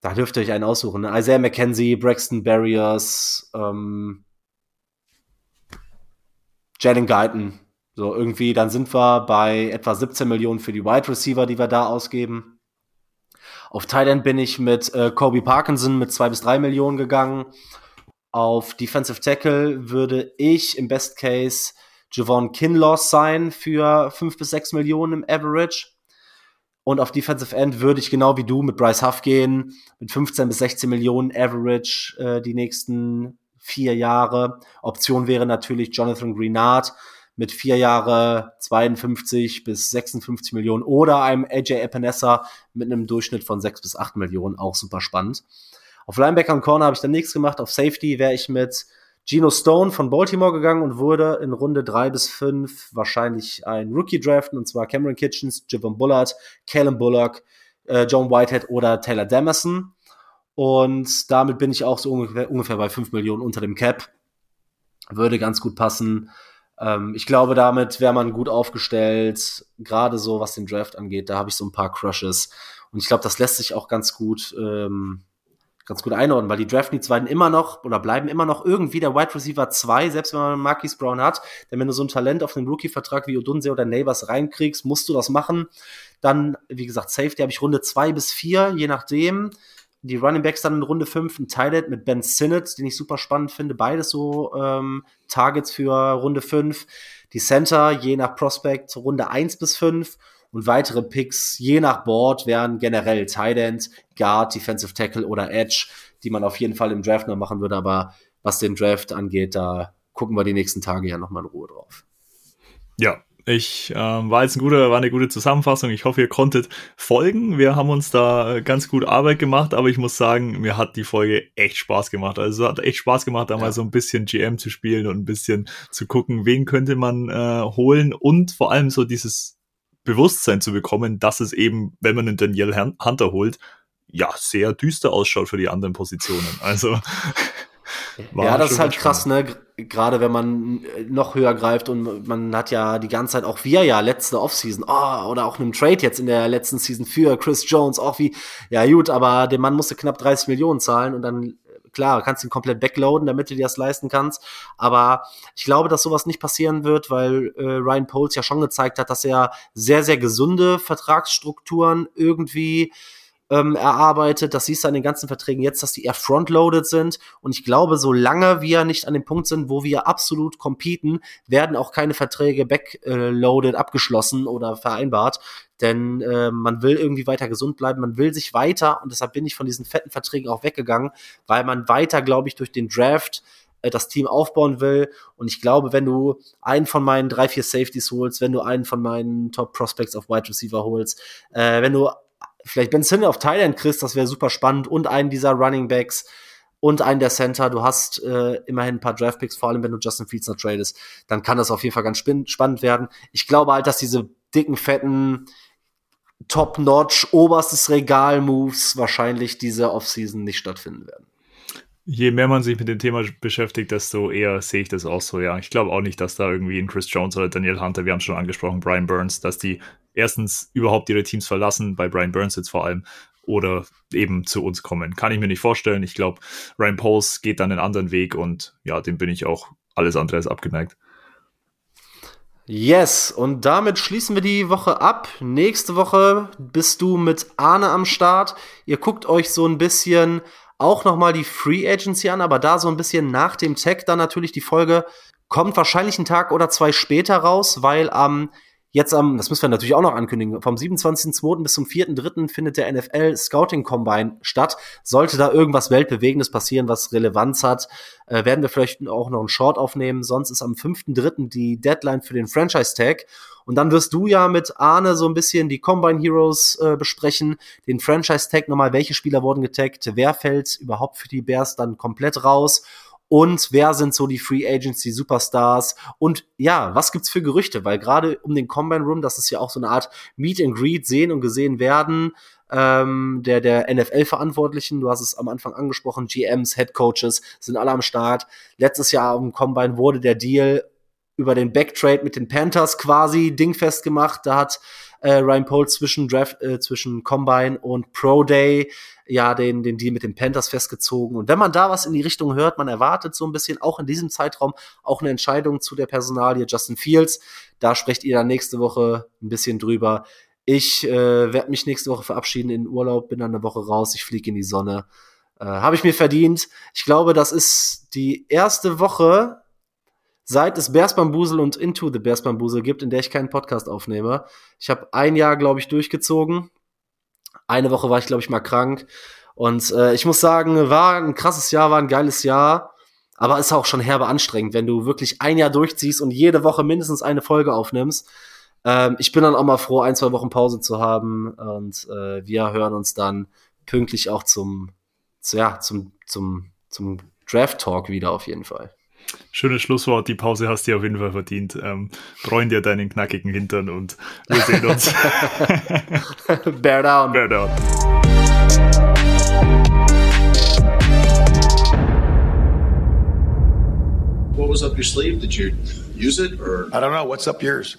da dürft ihr euch einen aussuchen. Ne? Isaiah McKenzie, Braxton Barriers, ähm, Jalen Guyton. So irgendwie, dann sind wir bei etwa 17 Millionen für die Wide Receiver, die wir da ausgeben. Auf Thailand bin ich mit äh, Kobe Parkinson mit zwei bis drei Millionen gegangen. Auf Defensive Tackle würde ich im Best Case Javon Kinloss sein für fünf bis sechs Millionen im Average. Und auf Defensive End würde ich genau wie du mit Bryce Huff gehen, mit 15 bis 16 Millionen Average äh, die nächsten vier Jahre. Option wäre natürlich Jonathan Greenard mit vier Jahre 52 bis 56 Millionen oder einem AJ Epinesa mit einem Durchschnitt von sechs bis acht Millionen, auch super spannend. Auf Linebacker und Corner habe ich dann nichts gemacht. Auf Safety wäre ich mit Geno Stone von Baltimore gegangen und wurde in Runde drei bis fünf wahrscheinlich ein Rookie draften, und zwar Cameron Kitchens, Javon Bullard, Callum Bullock, äh, John Whitehead oder Taylor Damerson. Und damit bin ich auch so ungefähr, ungefähr bei fünf Millionen unter dem Cap. Würde ganz gut passen. Ähm, ich glaube, damit wäre man gut aufgestellt, gerade so was den Draft angeht. Da habe ich so ein paar Crushes. Und ich glaube, das lässt sich auch ganz gut ähm, ganz gut einordnen, weil die Draft Needs werden immer noch oder bleiben immer noch irgendwie der Wide Receiver 2, selbst wenn man Marquis Brown hat. Denn wenn du so ein Talent auf einen Rookie-Vertrag wie Odunse oder Neighbors reinkriegst, musst du das machen. Dann, wie gesagt, Safety habe ich Runde 2 bis 4, je nachdem. Die Running Backs dann in Runde 5, ein Tight mit Ben Sinnott, den ich super spannend finde. Beides so ähm, Targets für Runde 5. Die Center, je nach Prospect, Runde 1 bis 5 und weitere Picks je nach Board wären generell Tight End, Guard, Defensive Tackle oder Edge, die man auf jeden Fall im Draft noch machen würde. Aber was den Draft angeht, da gucken wir die nächsten Tage ja nochmal in Ruhe drauf. Ja, ich ähm, war jetzt ein guter, war eine gute Zusammenfassung. Ich hoffe, ihr konntet folgen. Wir haben uns da äh, ganz gut Arbeit gemacht, aber ich muss sagen, mir hat die Folge echt Spaß gemacht. Also es hat echt Spaß gemacht, da ja. mal so ein bisschen GM zu spielen und ein bisschen zu gucken, wen könnte man äh, holen und vor allem so dieses Bewusstsein zu bekommen, dass es eben, wenn man einen Daniel Hunter holt, ja, sehr düster ausschaut für die anderen Positionen. Also. ja, das ist halt krass, ne? Gerade wenn man noch höher greift und man hat ja die ganze Zeit auch wir ja letzte Offseason, oh, oder auch einem Trade jetzt in der letzten Season für Chris Jones, auch wie, ja gut, aber der Mann musste knapp 30 Millionen zahlen und dann klar, kannst ihn komplett backloaden, damit du dir das leisten kannst. Aber ich glaube, dass sowas nicht passieren wird, weil äh, Ryan Poles ja schon gezeigt hat, dass er sehr, sehr gesunde Vertragsstrukturen irgendwie ähm, erarbeitet. Das siehst du an den ganzen Verträgen jetzt, dass die eher frontloaded sind. Und ich glaube, solange wir nicht an dem Punkt sind, wo wir absolut competen, werden auch keine Verträge backloaded abgeschlossen oder vereinbart. Denn äh, man will irgendwie weiter gesund bleiben, man will sich weiter, und deshalb bin ich von diesen fetten Verträgen auch weggegangen, weil man weiter, glaube ich, durch den Draft äh, das Team aufbauen will. Und ich glaube, wenn du einen von meinen drei, vier Safeties holst, wenn du einen von meinen Top Prospects auf Wide Receiver holst, äh, wenn du vielleicht Ben Simmons auf Thailand kriegst, das wäre super spannend und einen dieser Running Backs und einen der Center. Du hast äh, immerhin ein paar Draftpicks, vor allem wenn du Justin Fields noch tradest, dann kann das auf jeden Fall ganz spannend werden. Ich glaube halt, dass diese dicken, fetten, top-notch, oberstes Regal-Moves wahrscheinlich diese Offseason nicht stattfinden werden. Je mehr man sich mit dem Thema beschäftigt, desto eher sehe ich das auch so, ja. Ich glaube auch nicht, dass da irgendwie ein Chris Jones oder Daniel Hunter, wir haben schon angesprochen, Brian Burns, dass die erstens überhaupt ihre Teams verlassen, bei Brian Burns jetzt vor allem, oder eben zu uns kommen. Kann ich mir nicht vorstellen. Ich glaube, Ryan Pauls geht dann einen anderen Weg und ja, dem bin ich auch alles andere als abgeneigt. Yes, und damit schließen wir die Woche ab. Nächste Woche bist du mit Arne am Start. Ihr guckt euch so ein bisschen auch nochmal die Free Agency an, aber da so ein bisschen nach dem Tag dann natürlich die Folge kommt wahrscheinlich einen Tag oder zwei später raus, weil am Jetzt am, das müssen wir natürlich auch noch ankündigen, vom 27.02. bis zum 4.03. findet der NFL Scouting Combine statt. Sollte da irgendwas Weltbewegendes passieren, was Relevanz hat, äh, werden wir vielleicht auch noch einen Short aufnehmen. Sonst ist am 5.03. die Deadline für den Franchise Tag. Und dann wirst du ja mit Arne so ein bisschen die Combine Heroes äh, besprechen, den Franchise Tag nochmal, welche Spieler wurden getaggt, wer fällt überhaupt für die Bears dann komplett raus und wer sind so die Free die Superstars und ja, was gibt's für Gerüchte, weil gerade um den Combine Room, das ist ja auch so eine Art Meet and Greet, sehen und gesehen werden, ähm, der, der NFL-Verantwortlichen, du hast es am Anfang angesprochen, GMs, Head Coaches sind alle am Start. Letztes Jahr im Combine wurde der Deal über den Backtrade mit den Panthers quasi dingfest gemacht. Da hat äh, Ryan Pohl zwischen Draft, äh, zwischen Combine und Pro Day ja den, den Deal mit den Panthers festgezogen. Und wenn man da was in die Richtung hört, man erwartet so ein bisschen auch in diesem Zeitraum auch eine Entscheidung zu der Personalie Justin Fields. Da sprecht ihr dann nächste Woche ein bisschen drüber. Ich äh, werde mich nächste Woche verabschieden in Urlaub, bin dann eine Woche raus, ich fliege in die Sonne. Äh, Habe ich mir verdient. Ich glaube, das ist die erste Woche, seit es Bears Bambusel und Into the Bears Bambusel gibt, in der ich keinen Podcast aufnehme. Ich habe ein Jahr, glaube ich, durchgezogen. Eine Woche war ich, glaube ich, mal krank. Und äh, ich muss sagen, war ein krasses Jahr, war ein geiles Jahr. Aber ist auch schon herbe anstrengend, wenn du wirklich ein Jahr durchziehst und jede Woche mindestens eine Folge aufnimmst. Ähm, ich bin dann auch mal froh, ein, zwei Wochen Pause zu haben. Und äh, wir hören uns dann pünktlich auch zum, zu, ja, zum, zum, zum Draft Talk wieder auf jeden Fall. Schönes Schlusswort. Die Pause hast du auf jeden Fall verdient. Ähm, freuen dir deinen knackigen Hintern und wir sehen uns. Bear down. Bear down. What was up your sleeve? Did you use it or? I don't know. What's up yours?